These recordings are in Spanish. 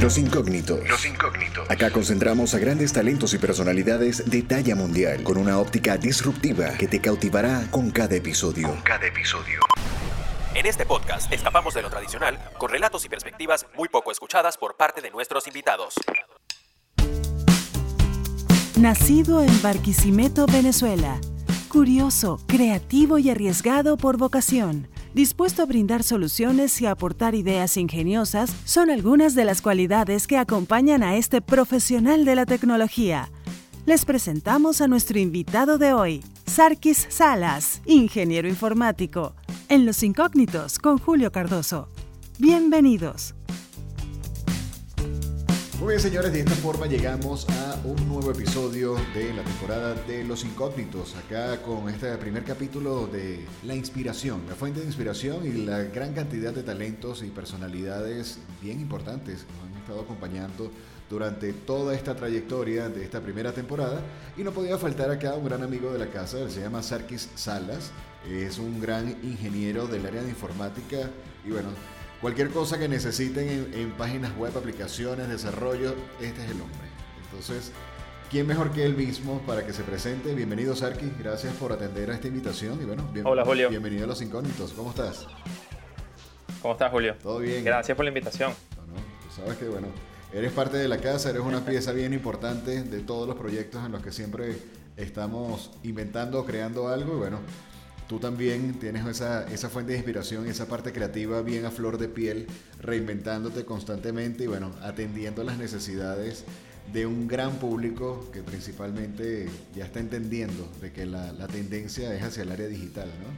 Los incógnitos. Los incógnitos. Acá concentramos a grandes talentos y personalidades de talla mundial con una óptica disruptiva que te cautivará con cada episodio. Con cada episodio. En este podcast escapamos de lo tradicional con relatos y perspectivas muy poco escuchadas por parte de nuestros invitados. Nacido en Barquisimeto, Venezuela. Curioso, creativo y arriesgado por vocación dispuesto a brindar soluciones y aportar ideas ingeniosas, son algunas de las cualidades que acompañan a este profesional de la tecnología. Les presentamos a nuestro invitado de hoy, Sarkis Salas, ingeniero informático, en Los Incógnitos con Julio Cardoso. Bienvenidos. Muy bien, señores, de esta forma llegamos a un nuevo episodio de la temporada de Los Incógnitos. Acá con este primer capítulo de la inspiración, la fuente de inspiración y la gran cantidad de talentos y personalidades bien importantes que nos han estado acompañando durante toda esta trayectoria de esta primera temporada. Y no podía faltar acá un gran amigo de la casa, él se llama Sarkis Salas, es un gran ingeniero del área de informática y bueno, Cualquier cosa que necesiten en, páginas web, aplicaciones, desarrollo, este es el hombre. Entonces, ¿quién mejor que él mismo para que se presente? Bienvenido, Sarki. Gracias por atender a esta invitación. Y bueno, Hola, Julio. Bienvenido a Los Incógnitos. ¿Cómo estás? ¿Cómo estás, Julio? Todo bien. Gracias por la invitación. Bueno, tú sabes que, bueno, eres parte de la casa, eres una pieza bien importante de todos los proyectos en los que siempre estamos inventando, creando algo. Y bueno, tú también tienes esa, esa fuente de inspiración, esa parte creativa bien a flor de piel, reinventándote constantemente y bueno, atendiendo las necesidades de un gran público que principalmente ya está entendiendo de que la, la tendencia es hacia el área digital, ¿no?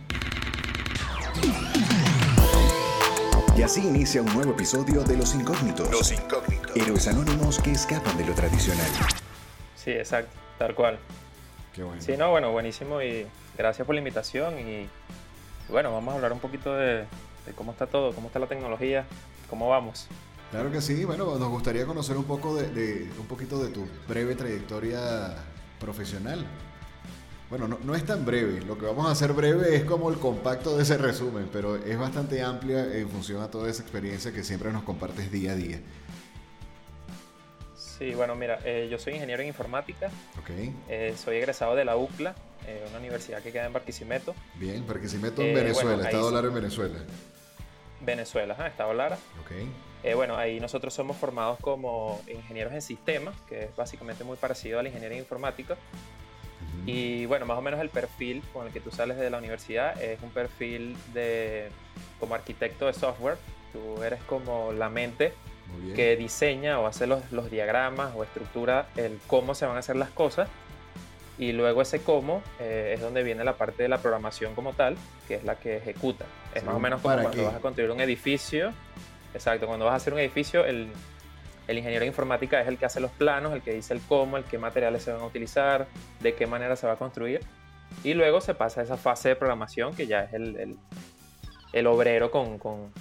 Y así inicia un nuevo episodio de Los Incógnitos. Los Incógnitos. Héroes anónimos que escapan de lo tradicional. Sí, exacto, tal cual. Qué bueno. Sí, no, bueno, buenísimo y gracias por la invitación y bueno, vamos a hablar un poquito de, cómo está todo, cómo está la tecnología, cómo vamos. Claro que sí, bueno, nos gustaría conocer un poco de, un poquito de tu breve trayectoria profesional. Bueno, no, no, es tan breve, lo que vamos a hacer breve es como el compacto de ese resumen, pero es bastante amplia en función a toda esa experiencia que siempre nos compartes día a día. Sí, bueno, mira, eh, yo soy ingeniero en informática. Ok. Eh, soy egresado de la UCLA, eh, una universidad que queda en Barquisimeto. Bien, Barquisimeto en Venezuela, Estado Lara en Venezuela. Venezuela, ajá, Estado Lara. Ok. bueno, ahí nosotros somos formados como ingenieros en sistemas, que es básicamente muy parecido a la ingeniería informática. Y bueno, más o menos el perfil con el que tú sales de la universidad es un perfil de como arquitecto de software. Tú eres como la mente que diseña o hace los, los, diagramas o estructura el cómo se van a hacer las cosas. Y luego ese cómo eh, es donde viene la parte de la programación como tal, que es la que ejecuta. Es más o menos como cuando vas a construir un edificio. Exacto, cuando vas a hacer un edificio, el, el ingeniero de informática es el que hace los planos, el que dice el cómo, el qué materiales se van a utilizar, de qué manera se va a construir. Y luego se pasa a esa fase de programación que ya es el, el, el obrero con, con,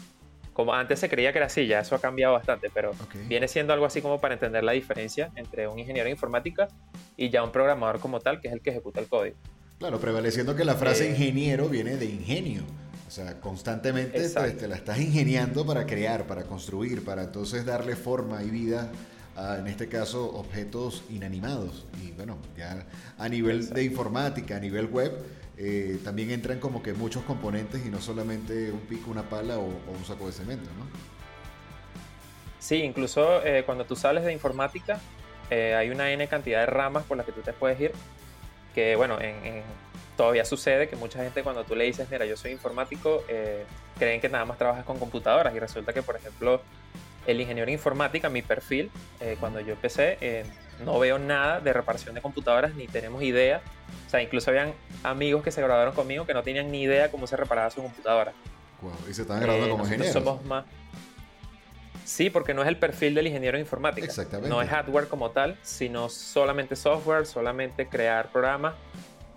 como antes se creía que era así, ya eso ha cambiado bastante, pero viene siendo algo así como para entender la diferencia entre un ingeniero de informática y ya un programador como tal, que es el que ejecuta el código. Claro, prevaleciendo que la frase eh, ingeniero viene de ingenio. O sea, constantemente te, la estás ingeniando para crear, para construir, para entonces darle forma y vida a, en este caso, objetos inanimados. Y bueno, ya a nivel de informática, a nivel web, eh, también entran como que muchos componentes y no solamente un pico, una pala o, un saco de cemento, ¿no? Sí, incluso eh, cuando tú sales de informática, eh, hay una N cantidad de ramas por las que tú te puedes ir, que bueno, todavía sucede que mucha gente cuando tú le dices, mira, yo soy informático, creen que nada más trabajas con computadoras y resulta que, por ejemplo, el ingeniero informática, mi perfil, cuando yo empecé, no veo nada de reparación de computadoras ni tenemos idea o sea, incluso habían amigos que se graduaron conmigo que no tenían ni idea cómo se reparaba su computadora. Wow. Y se estaban graduando eh, como ingenieros. Somos más. Sí, porque no es el perfil del ingeniero de informática. Exactamente. No es hardware como tal, sino solamente software, solamente crear programas.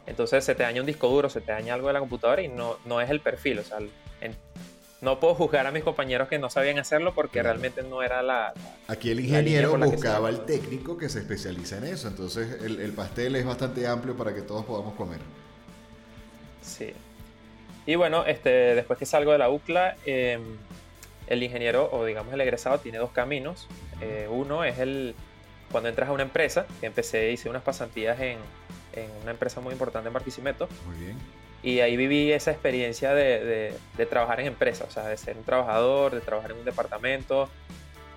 Entonces se te daña un disco duro, se te daña algo de la computadora y no, no es el perfil. O sea, en, no puedo juzgar a mis compañeros que no sabían hacerlo porque realmente no era la... Aquí el ingeniero buscaba el técnico que se especializa en eso, entonces el, pastel es bastante amplio para que todos podamos comer. Sí. Y bueno, este, después que salgo de la UCLA, em, el ingeniero o digamos el egresado tiene dos caminos. Eh, uno es el cuando entras a una empresa, que empecé, hice unas pasantías en, en una empresa muy importante en Barquisimeto. Muy bien. Y ahí viví esa experiencia de, de, trabajar en empresa, o sea, de ser un trabajador, de trabajar en un departamento.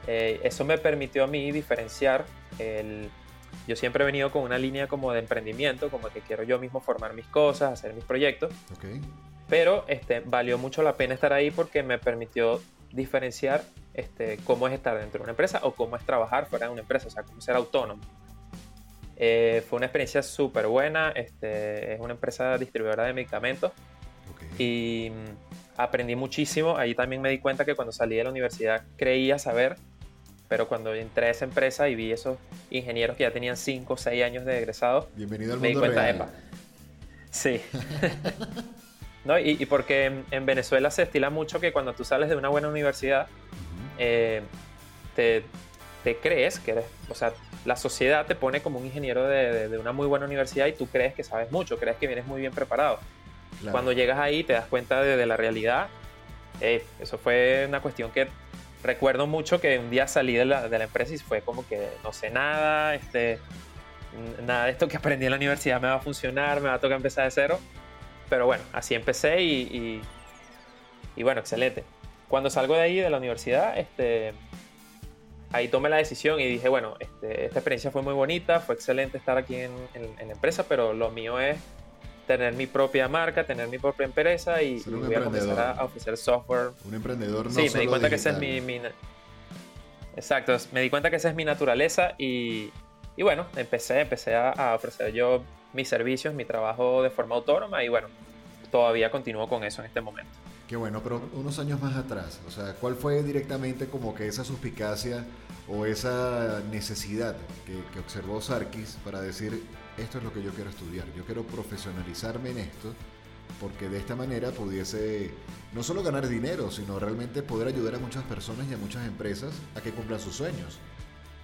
Eh, eso me permitió a mí diferenciar el, yo siempre he venido con una línea como de emprendimiento, como que quiero yo mismo formar mis cosas, hacer mis proyectos. Okay. Pero este, valió mucho la pena estar ahí porque me permitió diferenciar este, cómo es estar dentro de una empresa o cómo es trabajar fuera de una empresa, o sea, cómo ser autónomo. Eh, fue una experiencia súper buena, este, es una empresa distribuidora de medicamentos y mm, aprendí muchísimo. Ahí también me di cuenta que cuando salí de la universidad creía saber pero cuando entré a esa empresa y vi esos ingenieros que ya tenían 5 o 6 años de egresados, Bienvenido al me di mundo cuenta, real. epa. Sí. no, y, y, porque en, en, Venezuela se estila mucho que cuando tú sales de una buena universidad, eh, te, te, crees que eres, o sea, la sociedad te pone como un ingeniero de, de, de, una muy buena universidad y tú crees que sabes mucho, crees que vienes muy bien preparado. Claro. Cuando llegas ahí te das cuenta de, la realidad. Eh, eso fue una cuestión que recuerdo mucho que un día salí de la, de la, empresa y fue como que no sé nada, este, nada de esto que aprendí en la universidad me va a funcionar, me va a tocar empezar de cero. Pero bueno, así empecé y, y, y bueno, excelente. Cuando salgo de ahí, de la universidad, este, ahí tomé la decisión y dije, bueno, este, esta experiencia fue muy bonita, fue excelente estar aquí en, en, en, la empresa, pero lo mío es tener mi propia marca, tener mi propia empresa y, y voy a comenzar a, a, ofrecer software. Un emprendedor no Sí, solo me di cuenta digital. que esa es mi, mi, Exacto, me di cuenta que esa es mi naturaleza y, y bueno, empecé, empecé a, a, ofrecer yo mis servicios, mi trabajo de forma autónoma y bueno, todavía continúo con eso en este momento. Qué bueno, pero unos años más atrás, o sea, ¿cuál fue directamente como que esa suspicacia o esa necesidad que, observó Sarkis para decir, esto es lo que yo quiero estudiar, yo quiero profesionalizarme en esto, porque de esta manera pudiese no solo ganar dinero, sino realmente poder ayudar a muchas personas y a muchas empresas a que cumplan sus sueños.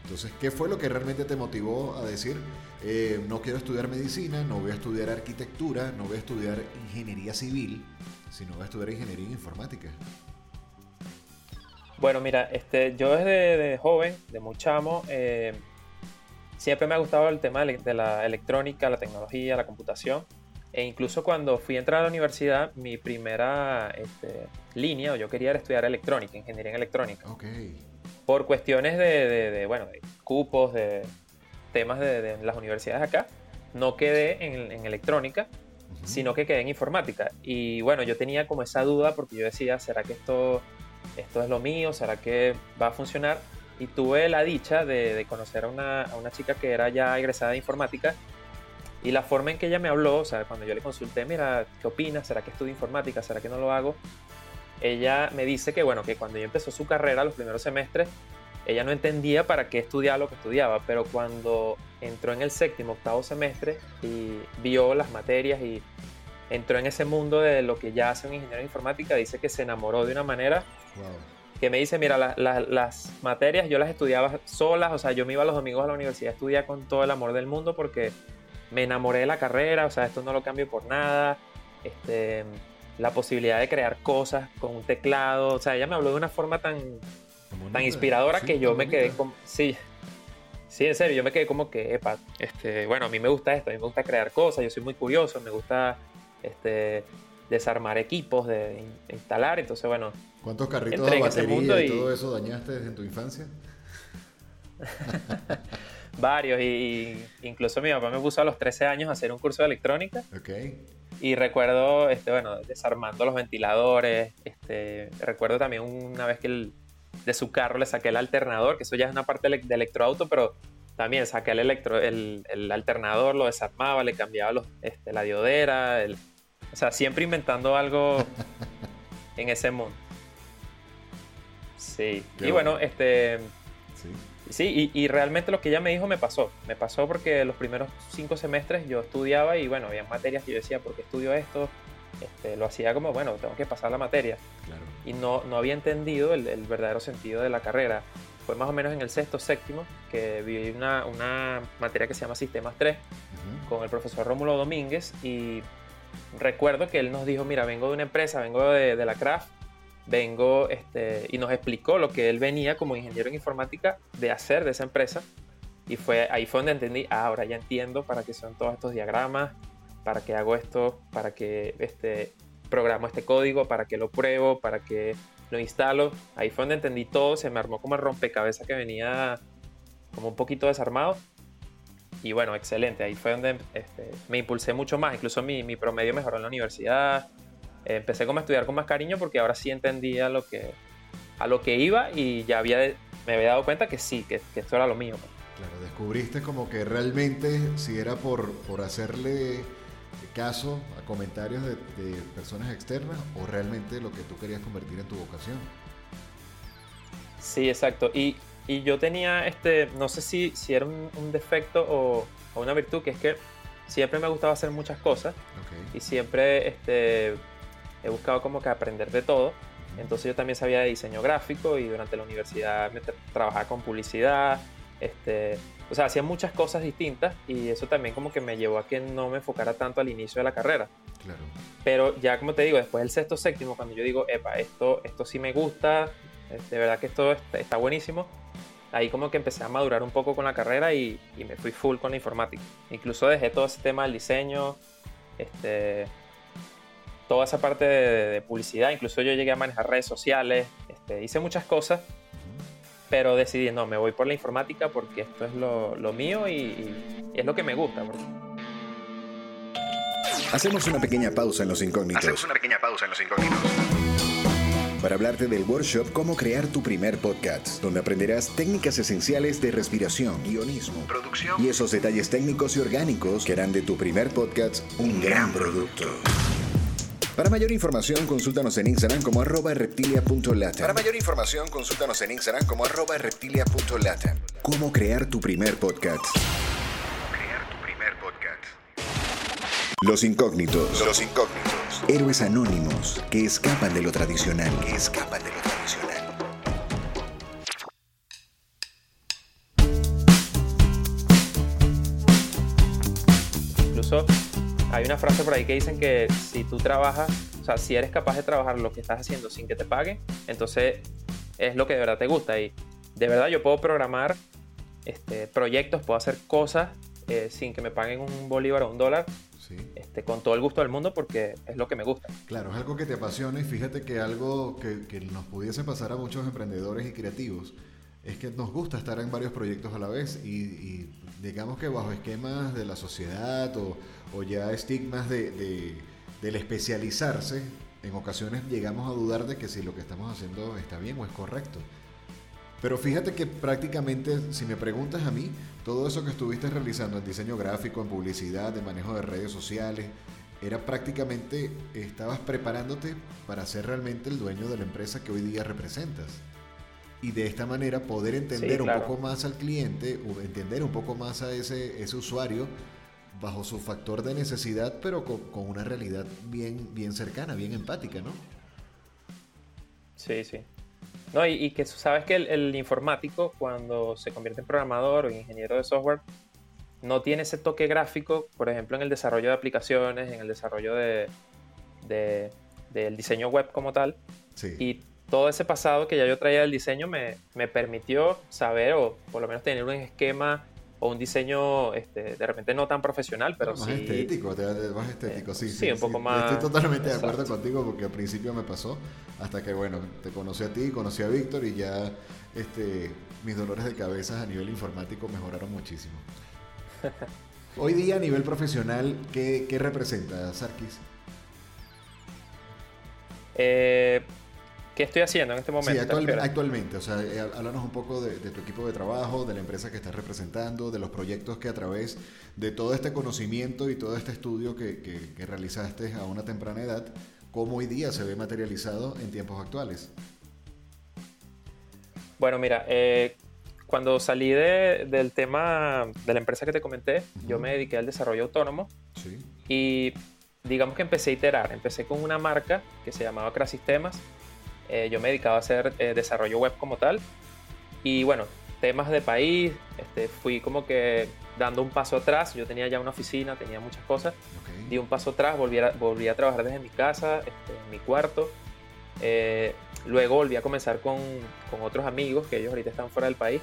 Entonces, ¿qué fue lo que realmente te motivó a decir, eh, no quiero estudiar medicina, no voy a estudiar arquitectura, no voy a estudiar ingeniería civil, sino voy a estudiar ingeniería informática? Bueno, mira, este, yo desde de joven, de muy chamo, eh, siempre me ha gustado el tema de la electrónica, la tecnología, la computación. E incluso cuando fui a entrar a la universidad, mi primera este, línea, o yo quería estudiar electrónica, ingeniería en electrónica. Okay. Por cuestiones de, de, de, bueno, de cupos, de temas de, de, las universidades acá, no quedé en, en electrónica, sino que quedé en informática. Y bueno, yo tenía como esa duda porque yo decía, ¿será que esto, esto es lo mío? ¿Será que va a funcionar? Y tuve la dicha de, conocer a una, a una chica que era ya egresada de informática y la forma en que ella me habló, o sea, cuando yo le consulté, mira, ¿qué opinas? ¿Será que estudio informática? ¿Será que no lo hago? Ella me dice que, bueno, que cuando ella empezó su carrera, los primeros semestres, ella no entendía para qué estudiaba lo que estudiaba, pero cuando entró en el séptimo, octavo semestre y vio las materias y entró en ese mundo de lo que ya hace un ingeniero de informática, dice que se enamoró de una manera wow. que me dice, mira, la, la, las materias yo las estudiaba solas, o sea, yo me iba los domingos a la universidad a estudiar con todo el amor del mundo porque me enamoré de la carrera, o sea, esto no lo cambio por nada. Este, la posibilidad de crear cosas con un teclado, o sea, ella me habló de una forma tan, tan inspiradora sí, que yo me quedé como, sí, sí, en serio, yo me quedé como que, epa, este, bueno, a mí me gusta esto, a mí me gusta crear cosas, yo soy muy curioso, me gusta, este, desarmar equipos, de instalar, entonces, bueno. ¿Cuántos carritos de batería y, y todo eso dañaste desde tu infancia? varios y, incluso mi papá me puso a los 13 años a hacer un curso de electrónica. Okay. Y recuerdo, este, bueno, desarmando los ventiladores. Este, recuerdo también una vez que el, de su carro le saqué el alternador, que eso ya es una parte de electroauto, pero también saqué el, electro, el, el alternador, lo desarmaba, le cambiaba los, este, la diodera. El, o sea, siempre inventando algo en ese mundo. Sí. Qué y bueno, bueno este... Sí. Sí, y, y, realmente lo que ella me dijo me pasó. Me pasó porque los primeros cinco semestres yo estudiaba y bueno, había materias que yo decía, ¿por qué estudio esto? Este, lo hacía como, bueno, tengo que pasar la materia. Claro. Y no, no había entendido el, el, verdadero sentido de la carrera. Fue más o menos en el sexto, séptimo, que vi una, una materia que se llama Sistemas 3 uh -huh. con el profesor Rómulo Domínguez y recuerdo que él nos dijo, mira, vengo de una empresa, vengo de, de la Craft vengo, este, y nos explicó lo que él venía como ingeniero en informática de hacer de esa empresa. Y fue ahí fue donde entendí, ah, ahora ya entiendo para qué son todos estos diagramas, para qué hago esto, para qué este, programo este código, para qué lo pruebo, para qué lo instalo. Ahí fue donde entendí todo, se me armó como el rompecabezas que venía como un poquito desarmado. Y bueno, excelente, ahí fue donde este, me impulsé mucho más, incluso mi, mi promedio mejoró en la universidad, empecé como a estudiar con más cariño porque ahora sí entendía lo que, a lo que iba y ya había, me había dado cuenta que sí, que, esto era lo mío. Pues. Claro, descubriste como que realmente si era por, por hacerle caso a comentarios de, personas externas o realmente lo que tú querías convertir en tu vocación. Sí, exacto. Y, y yo tenía, este, no sé si, si era un, defecto o, o, una virtud, que es que siempre me gustaba hacer muchas cosas y siempre este, he buscado como que aprender de todo. Entonces yo también sabía de diseño gráfico y durante la universidad me trabajaba con publicidad, este, o sea, hacía muchas cosas distintas y eso también como que me llevó a que no me enfocara tanto al inicio de la carrera. Claro. Pero ya como te digo, después del sexto, séptimo, cuando yo digo, epa, esto, esto sí me gusta, de verdad que esto está buenísimo, ahí como que empecé a madurar un poco con la carrera y, y me fui full con la informática. Incluso dejé todo ese tema del diseño, este, toda esa parte de, publicidad, incluso yo llegué a manejar redes sociales, este, hice muchas cosas, pero decidí, no, me voy por la informática porque esto es lo, lo mío y, es lo que me gusta. Hacemos una pequeña pausa en los incógnitos. Hacemos una pequeña pausa en los incógnitos. Para hablarte del workshop Cómo crear tu primer podcast, donde aprenderás técnicas esenciales de respiración, guionismo, producción y esos detalles técnicos y orgánicos que harán de tu primer podcast un gran producto. Para mayor información, consúltanos en Instagram como arroba reptilia.lata. Para mayor información, consúltanos en Instagram como arroba reptilia.lata. Cómo crear tu primer podcast. Crear tu primer podcast. Los incógnitos. Los incógnitos. Héroes anónimos que escapan de lo tradicional. Que escapan de lo tradicional. Incluso hay una frase por ahí que dicen que si tú trabajas, o sea, si eres capaz de trabajar lo que estás haciendo sin que te paguen, entonces es lo que de verdad te gusta. Y de verdad yo puedo programar este, proyectos, puedo hacer cosas eh, sin que me paguen un bolívar o un dólar. Este, con todo el gusto del mundo porque es lo que me gusta. Claro, es algo que te apasiona y fíjate que algo que, nos pudiese pasar a muchos emprendedores y creativos es que nos gusta estar en varios proyectos a la vez y digamos que bajo esquemas de la sociedad o, o ya estigmas de, del especializarse, en ocasiones llegamos a dudar de que si lo que estamos haciendo está bien o es correcto. Pero fíjate que prácticamente, si me preguntas a mí, todo eso que estuviste realizando en diseño gráfico, en publicidad, en manejo de redes sociales, era prácticamente, estabas preparándote para ser realmente el dueño de la empresa que hoy día representas. Y de esta manera poder entender un poco más al cliente, o entender un poco más a ese, ese usuario bajo su factor de necesidad, pero con, una realidad bien, bien cercana, bien empática, ¿no? Sí, sí. No, y, que sabes que el, informático, cuando se convierte en programador o ingeniero de software, no tiene ese toque gráfico, por ejemplo, en el desarrollo de aplicaciones, en el desarrollo de, del diseño web como tal. Sí. Y todo ese pasado que ya yo traía del diseño me, me permitió saber o por lo menos tener un esquema o un diseño este, de repente no tan profesional, pero más sí. Estético, más estético, sí. Sí, un poco más. Estoy totalmente de acuerdo contigo porque al principio me pasó, hasta que, bueno, te conocí a ti, conocí a Víctor y ya este, mis dolores de cabeza a nivel informático mejoraron muchísimo. Hoy día a nivel profesional, ¿qué, qué representa Sarkis? Eh, ¿Qué estoy haciendo en este momento? Sí, actualmente, o sea, eh, háblanos un poco de, tu equipo de trabajo, de la empresa que estás representando, de los proyectos que a través de todo este conocimiento y todo este estudio que, que, realizaste a una temprana edad, cómo hoy día se ve materializado en tiempos actuales. Bueno, mira, eh, cuando salí del tema de la empresa que te comenté, yo me dediqué al desarrollo autónomo sí. y digamos que empecé a iterar. Empecé con una marca que se llamaba Crasistemas eh, yo me dedicaba a hacer eh, desarrollo web como tal. Y bueno, temas de país, este, fui como que dando un paso atrás. Yo tenía ya una oficina, tenía muchas cosas. Di un paso atrás, volví a, volví a trabajar desde mi casa, este, en mi cuarto. Eh, Luego volví a comenzar con, con, otros amigos que ellos ahorita están fuera del país.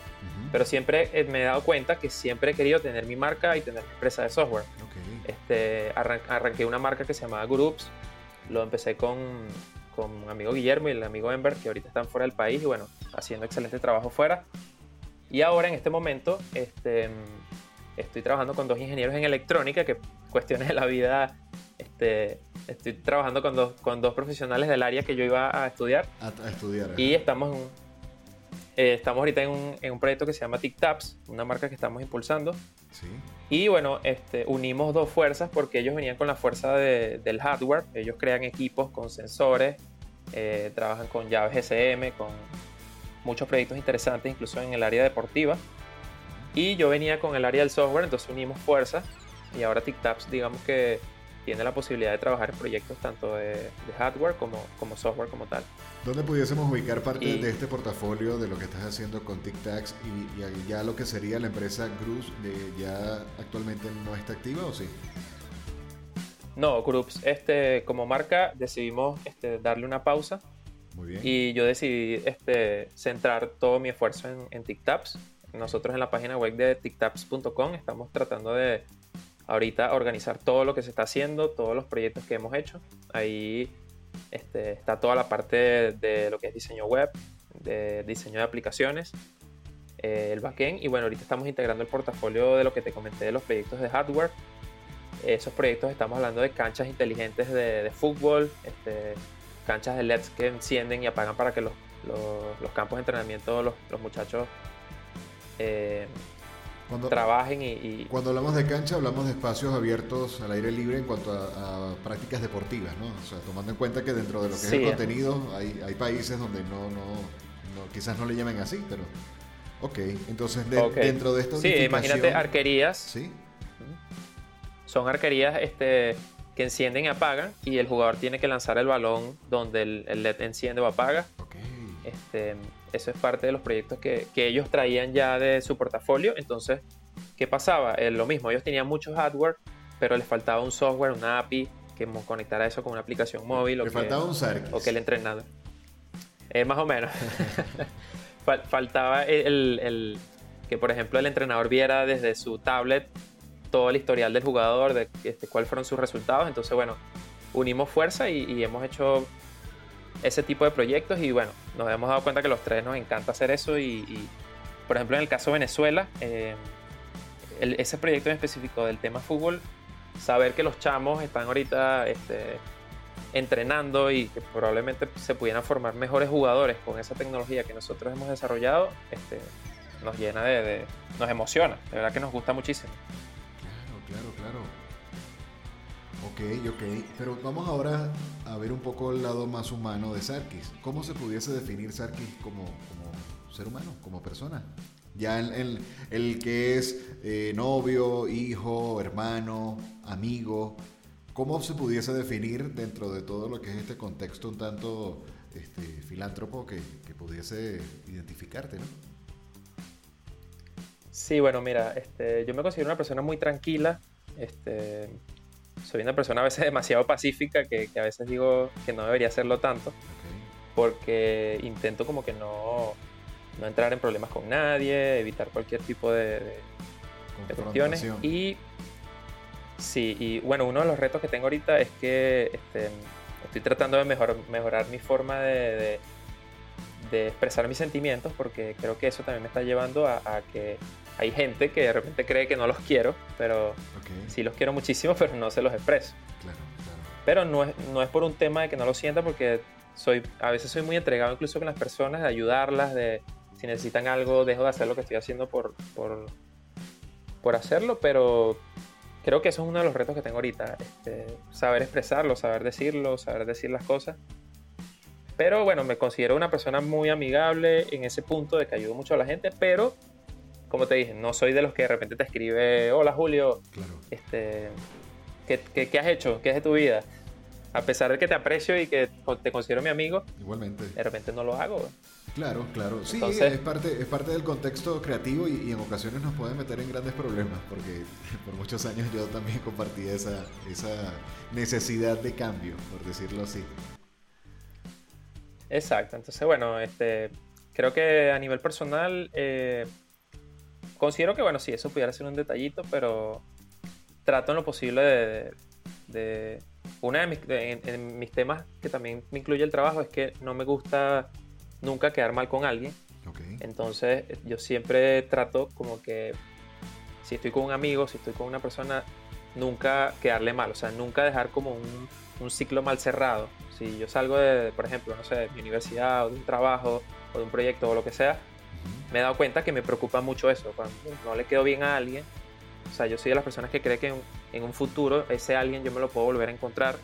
Pero siempre me he dado cuenta que siempre he querido tener mi marca y tener mi empresa de software. Este, arranqué una marca que se llamaba Groups. Lo empecé con, con mi amigo Guillermo y el amigo Ember, que ahorita están fuera del país y bueno, haciendo excelente trabajo fuera. Y ahora en este momento este, estoy trabajando con dos ingenieros en electrónica que cuestiones de la vida este, estoy trabajando con dos, con dos profesionales del área que yo iba a estudiar. A, estudiar. Y estamos, eh, estamos ahorita en un, en un, proyecto que se llama TicTaps, una marca que estamos impulsando. Y bueno, este, unimos dos fuerzas porque ellos venían con la fuerza de, del hardware. Ellos crean equipos con sensores, eh, trabajan con llaves SM, con muchos proyectos interesantes, incluso en el área deportiva. Y yo venía con el área del software, entonces unimos fuerzas. Y ahora TicTaps, digamos que tiene la posibilidad de trabajar en proyectos tanto de, hardware como, como software como tal. ¿Dónde pudiésemos ubicar parte de este portafolio de lo que estás haciendo con TicTacs y, y, ya lo que sería la empresa Groups ya actualmente no está activa o sí? No, Groups, este, como marca decidimos este, darle una pausa. Muy bien. Y yo decidí este, centrar todo mi esfuerzo en, en TicTaps. Nosotros en la página web de tictaps.com estamos tratando de ahorita organizar todo lo que se está haciendo, todos los proyectos que hemos hecho. Ahí este, está toda la parte de, lo que es diseño web, de diseño de aplicaciones, eh, el backend y bueno, ahorita estamos integrando el portafolio de lo que te comenté de los proyectos de hardware. Esos proyectos estamos hablando de canchas inteligentes de, fútbol, este, canchas de LEDs que encienden y apagan para que los, campos de entrenamiento, los, los muchachos eh, cuando, trabajen y, Cuando hablamos de cancha, hablamos de espacios abiertos al aire libre en cuanto a, prácticas deportivas, ¿no? O sea, tomando en cuenta que dentro de lo que es el contenido hay, hay países donde no, no, quizás no le llamen así, pero... Ok, entonces dentro de esto... Sí, imagínate arquerías. Sí. Son arquerías este, que encienden y apagan y el jugador tiene que lanzar el balón donde el, LED enciende o apaga. Okay. Este, eso es parte de los proyectos que, ellos traían ya de su portafolio. Entonces, ¿qué pasaba? Eh, lo mismo, ellos tenían mucho hardware, pero les faltaba un software, una API que conectara eso con una aplicación móvil. Le faltaba un Sarkis. O que el entrenador. Eh, más o menos. faltaba el, que, por ejemplo, el entrenador viera desde su tablet todo el historial del jugador, de este, cuáles fueron sus resultados. Entonces, bueno, unimos fuerza y hemos hecho ese tipo de proyectos y bueno, nos hemos dado cuenta que los tres nos encanta hacer eso y, por ejemplo en el caso de Venezuela, eh, ese proyecto en específico del tema fútbol, saber que los chamos están ahorita este, entrenando y que probablemente se pudieran formar mejores jugadores con esa tecnología que nosotros hemos desarrollado, este, nos llena de, nos emociona, de verdad que nos gusta muchísimo. Claro, claro, claro. Ok, ok. Pero vamos ahora a ver un poco el lado más humano de Sarkis. ¿Cómo se pudiese definir Sarkis como, ser humano, como persona? Ya el, el, que es eh, novio, hijo, hermano, amigo, ¿cómo se pudiese definir dentro de todo lo que es este contexto un tanto este, filántropo que, que pudiese identificarte, ¿no? Sí, bueno, mira, este, yo me considero una persona muy tranquila, este, soy una persona a veces demasiado pacífica que, a veces digo que no debería hacerlo tanto. Porque intento como que no, no, entrar en problemas con nadie, evitar cualquier tipo de, de, cuestiones. Y sí, y bueno, uno de los retos que tengo ahorita es que este, estoy tratando de mejor, mejorar mi forma de, de, expresar mis sentimientos porque creo que eso también me está llevando a, a que hay gente que de repente cree que no los quiero, pero sí los quiero muchísimo, pero no se los expreso. Pero no es, no es por un tema de que no lo sienta, porque soy, a veces soy muy entregado incluso con las personas, de ayudarlas, de si necesitan algo, dejo de hacer lo que estoy haciendo por, por, por hacerlo, pero creo que eso es uno de los retos que tengo ahorita, este, saber expresarlo, saber decirlo, saber decir las cosas. Pero bueno, me considero una persona muy amigable en ese punto de que ayudo mucho a la gente, pero como te dije, no soy de los que de repente te escribe, hola Julio, este, ¿qué, has hecho? ¿Qué es de tu vida? A pesar de que te aprecio y que te considero mi amigo, igualmente. De repente no lo hago. Claro, claro. Sí, es, parte, es parte del contexto creativo y, en ocasiones nos puede meter en grandes problemas porque por muchos años yo también compartí esa, esa necesidad de cambio, por decirlo así. Exacto, entonces bueno, este, creo que a nivel personal, eh, considero que bueno, sí, eso pudiera ser un detallito, pero trato en lo posible de... una de mis, en, mis temas que también me incluye el trabajo es que no me gusta nunca quedar mal con alguien. Entonces yo siempre trato como que si estoy con un amigo, si estoy con una persona, nunca quedarle mal, o sea, nunca dejar como un, un ciclo mal cerrado. Si yo salgo de, por ejemplo, no sé, de mi universidad o de un trabajo o de un proyecto o lo que sea, me he dado cuenta que me preocupa mucho eso. Cuando no le quedo bien a alguien, o sea, yo soy de las personas que cree que en, un futuro ese alguien yo me lo puedo volver a encontrar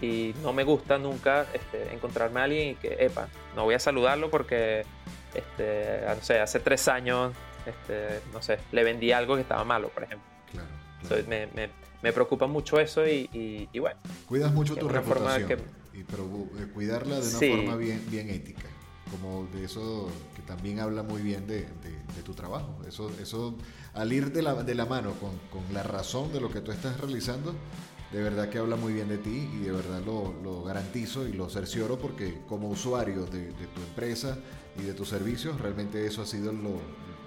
y no me gusta nunca este, encontrarme a alguien y que, epa, no voy a saludarlo porque, este, no sé, hace tres años, este, no sé, le vendí algo que estaba malo, por ejemplo. Claro, me, me, me, preocupa mucho eso y, y, bueno. Cuidas mucho tu reputación, y, pero eh, cuidarla de una forma bien, bien ética como de eso que también habla muy bien de, de, tu trabajo. Eso, eso al ir de la, de la mano con, con, la razón de lo que tú estás realizando, de verdad que habla muy bien de ti y de verdad lo, lo garantizo y lo cercioro porque como usuario de, de, tu empresa y de tus servicios, realmente eso ha sido lo,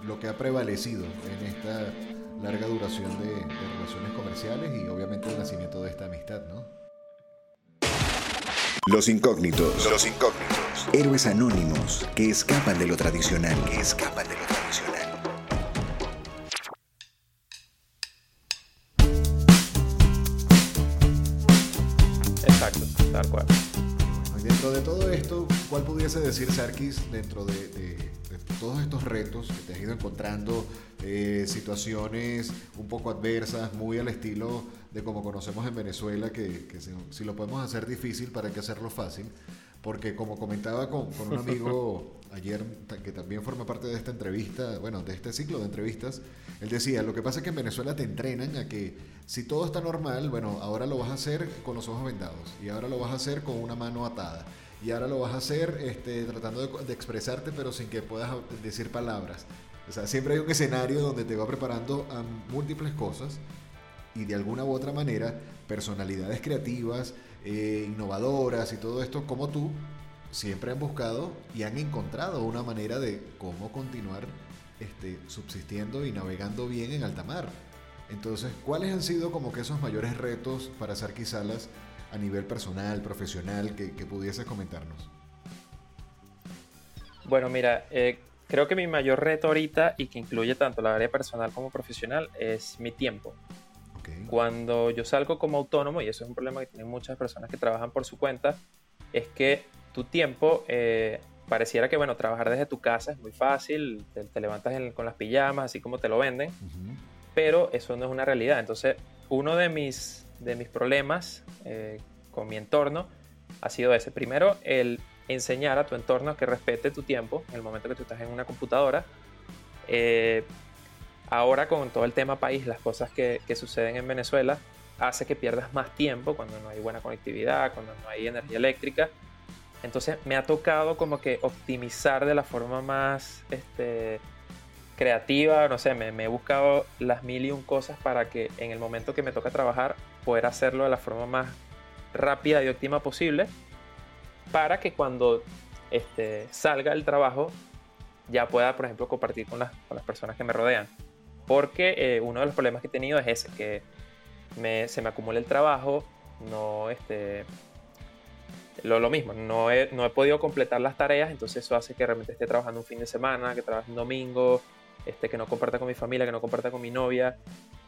lo que ha prevalecido en esta larga duración de, relaciones comerciales y obviamente el nacimiento de esta amistad, ¿no? Los incógnitos. Los incógnitos. Héroes anónimos que escapan de lo tradicional. Que escapan de lo tradicional. Exacto, tal cual. dentro de todo esto, ¿cuál pudiese decir Sarkis dentro de todos estos retos que te has ido encontrando, eh, situaciones un poco adversas, muy al estilo de como conocemos en Venezuela, que, si, lo podemos hacer difícil, ¿para qué hacerlo fácil? Porque como comentaba con, con un amigo ayer, que también forma parte de esta entrevista, bueno, de este ciclo de entrevistas, él decía, lo que pasa es que en Venezuela te entrenan a que si todo está normal, bueno, ahora lo vas a hacer con los ojos vendados y ahora lo vas a hacer con una mano atada y ahora lo vas a hacer este, tratando de, expresarte pero sin que puedas decir palabras. O sea, siempre hay un escenario donde te va preparando a múltiples cosas y de alguna u otra manera personalidades creativas, eh, innovadoras y todo esto como tú siempre han buscado y han encontrado una manera de cómo continuar este, subsistiendo y navegando bien en alta mar. Entonces, ¿cuáles han sido como que esos mayores retos para Sarquisalas a nivel personal, profesional, que, que pudieses comentarnos? Bueno, mira, eh, creo que mi mayor reto ahorita y que incluye tanto la área personal como profesional es mi tiempo. Cuando yo salgo como autónomo, y eso es un problema que tienen muchas personas que trabajan por su cuenta, es que tu tiempo eh, pareciera que, bueno, trabajar desde tu casa es muy fácil, te, levantas con las pijamas, así como te lo venden, pero eso no es una realidad. Entonces, uno de mis de mis problemas eh, con mi entorno ha sido ese. Primero, el enseñar a tu entorno que respete tu tiempo en el momento que tú estás en una computadora. Eh, ahora con todo el tema país, las cosas que, que, suceden en Venezuela, hace que pierdas más tiempo cuando no hay buena conectividad, cuando no hay energía eléctrica. Entonces me ha tocado como que optimizar de la forma más este, creativa, no sé, me, me, he buscado las mil y un cosas para que en el momento que me toca trabajar poder hacerlo de la forma más rápida y óptima posible para que cuando este, salga el trabajo ya pueda, por ejemplo, compartir con las, personas que me rodean. Porque eh, uno de los problemas que he tenido es ese, que me, se me acumula el trabajo, no, este, lo, lo mismo, no he, no he podido completar las tareas, entonces eso hace que realmente esté trabajando un fin de semana, que trabaje un domingo, este, que no comparta con mi familia, que no comparta con mi novia.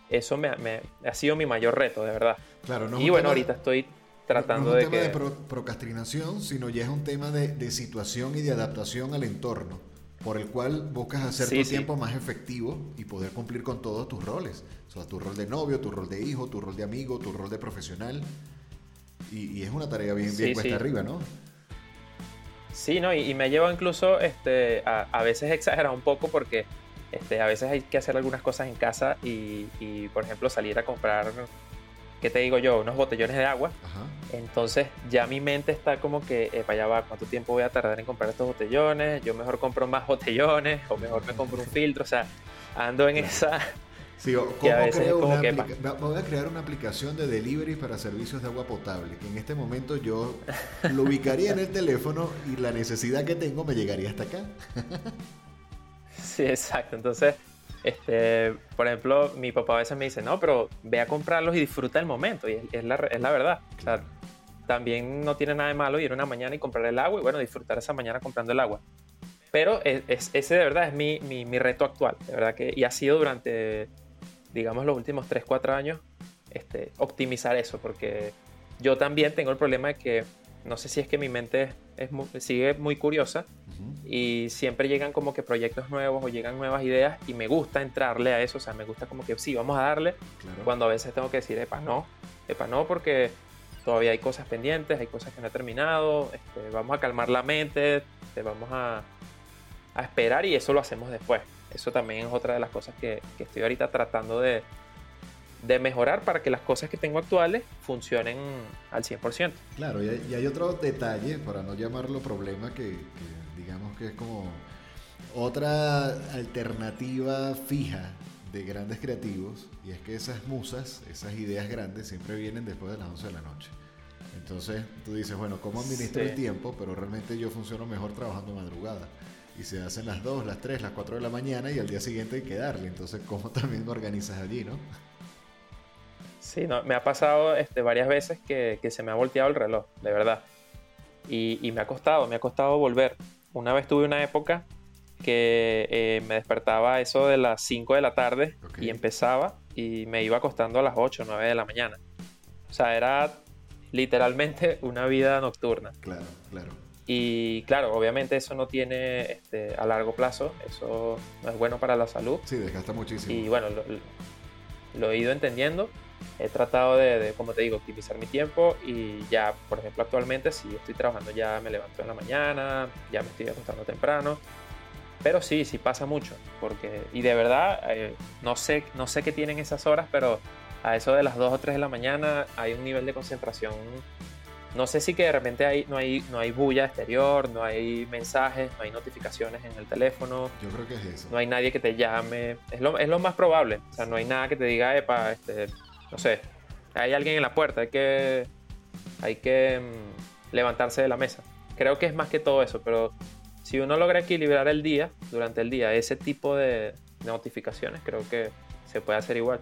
Eso me, ha sido mi mayor reto, de verdad. Claro, no y bueno, ahorita estoy tratando de... No es un tema de procrastinación, sino ya es un tema de, situación y de adaptación al entorno, por el cual buscas hacer tu tiempo más efectivo y poder cumplir con todos tus roles. O sea, tu rol de novio, tu rol de hijo, tu rol de amigo, tu rol de profesional. Y, es una tarea bien, bien cuesta arriba, ¿no? Sí, no, y, me lleva incluso este, a, a veces exagerar un poco porque este, a veces hay que hacer algunas cosas en casa y, por ejemplo, salir a comprar, ¿qué te digo yo? Unos botellones de agua. Entonces ya mi mente está como que, para allá va, ¿cuánto tiempo voy a tardar en comprar estos botellones? Yo mejor compro más botellones o mejor me compro un filtro. O sea, ando en esa Sí, ¿cómo creo una voy a crear una aplicación de delivery para servicios de agua potable, que en este momento yo lo ubicaría en el teléfono y la necesidad que tengo me llegaría hasta acá. sí, exacto. Entonces, este, por ejemplo, mi papá a veces me dice, no, pero ve a comprarlos y disfruta el momento. Y es, la, es la verdad. O sea, también no tiene nada de malo ir una mañana y comprar el agua y bueno, disfrutar esa mañana comprando el agua. Pero es, ese de verdad es mi, mi, mi, reto actual, de verdad que, y ha sido durante digamos, los últimos 3, 4 años, este, optimizar eso, porque yo también tengo el problema de que no sé si es que mi mente es sigue muy curiosa y siempre llegan como que proyectos nuevos o llegan nuevas ideas y me gusta entrarle a eso, o sea, me gusta como que sí, vamos a darle, cuando a veces tengo que decir, epa, no, epa, no, porque todavía hay cosas pendientes, hay cosas que no he terminado, este, vamos a calmar la mente, este, vamos a, a esperar y eso lo hacemos después. Eso también es otra de las cosas que, estoy ahorita tratando de, mejorar para que las cosas que tengo actuales funcionen al 100%. Claro, y hay, otro detalle, para no llamarlo problema, que, digamos que es como otra alternativa fija de grandes creativos, y es que esas musas, esas ideas grandes, siempre vienen después de las 11 de la noche. Entonces tú dices, bueno, ¿cómo administro el tiempo? Pero realmente yo funciono mejor trabajando madrugada y se hacen las 2, las 3, las 4 de la mañana y al día siguiente hay que darle. Entonces, ¿cómo también me organizas allí, no? Sí, no, me ha pasado este, varias veces que, se me ha volteado el reloj, de verdad. Y, me ha costado, me ha costado volver. Una vez tuve una época que eh, me despertaba eso de las 5 de la tarde y empezaba y me iba acostando a las 8 o 9 de la mañana. O sea, era literalmente una vida nocturna. Claro, claro. Y claro, obviamente eso no tiene este, a largo plazo, eso no es bueno para la salud. Sí, desgasta muchísimo. Y bueno, lo, he ido entendiendo. He tratado de, como te digo, optimizar mi tiempo y ya, por ejemplo, actualmente si estoy trabajando ya me levanto en la mañana, ya me estoy acostando temprano. Pero sí, sí pasa mucho. Porque, y de verdad, eh, no, sé, no sé qué tienen esas horas, pero a eso de las 2 o 3 de la mañana hay un nivel de concentración no sé si que de repente hay, no, hay, no hay bulla exterior, no hay mensajes, no hay notificaciones en el teléfono. Yo creo que es eso. No hay nadie que te llame. Es lo, es lo más probable. O sea, no hay nada que te diga, epa, este, no sé, hay alguien en la puerta, hay que, hay que mm, levantarse de la mesa. Creo que es más que todo eso, pero si uno logra equilibrar el día, durante el día, ese tipo de notificaciones, creo que se puede hacer igual.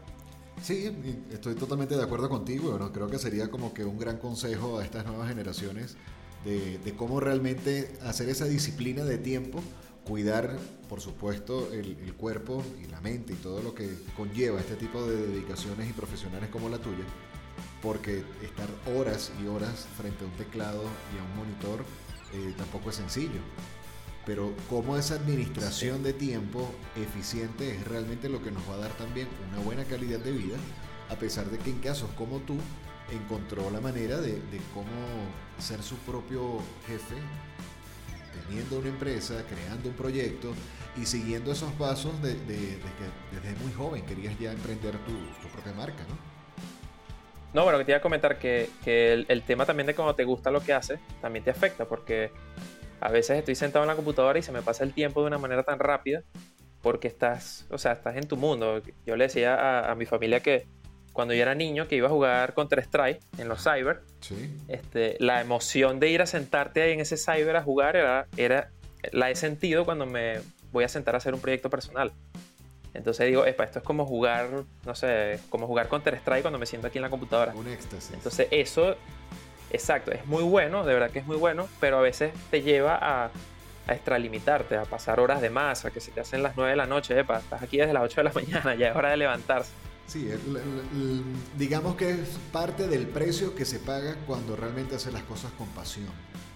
Sí, estoy totalmente de acuerdo contigo. Bueno, creo que sería como que un gran consejo a estas nuevas generaciones de, cómo realmente hacer esa disciplina de tiempo, cuidar, por supuesto, el, cuerpo y la mente y todo lo que conlleva este tipo de dedicaciones y profesionales como la tuya, porque estar horas y horas frente a un teclado y a un monitor eh, tampoco es sencillo. Pero cómo esa administración de tiempo eficiente es realmente lo que nos va a dar también una buena calidad de vida, a pesar de que en casos como tú encontró la manera de, cómo ser su propio jefe, teniendo una empresa, creando un proyecto y siguiendo esos pasos de, que desde muy joven querías ya emprender tu, propia marca, ¿no? No, bueno, que te iba a comentar que, el, el, tema también de cómo te gusta lo que haces también te afecta, porque a veces estoy sentado en la computadora y se me pasa el tiempo de una manera tan rápida porque estás, o sea, estás en tu mundo. Yo le decía a, mi familia que cuando yo era niño que iba a jugar contra Strike en los cyber, este, la emoción de ir a sentarte ahí en ese cyber a jugar era, era, la he sentido cuando me voy a sentar a hacer un proyecto personal. Entonces digo, esto es como jugar, no sé, como jugar Counter Strike cuando me siento aquí en la computadora. Un éxtasis. Entonces eso Exacto, es muy bueno, de verdad que es muy bueno, pero a veces te lleva a, a extralimitarte, a pasar horas de más, a que se te hacen las 9 de la noche, epa, estás aquí desde las 8 de la mañana, ya es hora de levantarse. Sí, digamos que es parte del precio que se paga cuando realmente haces las cosas con pasión.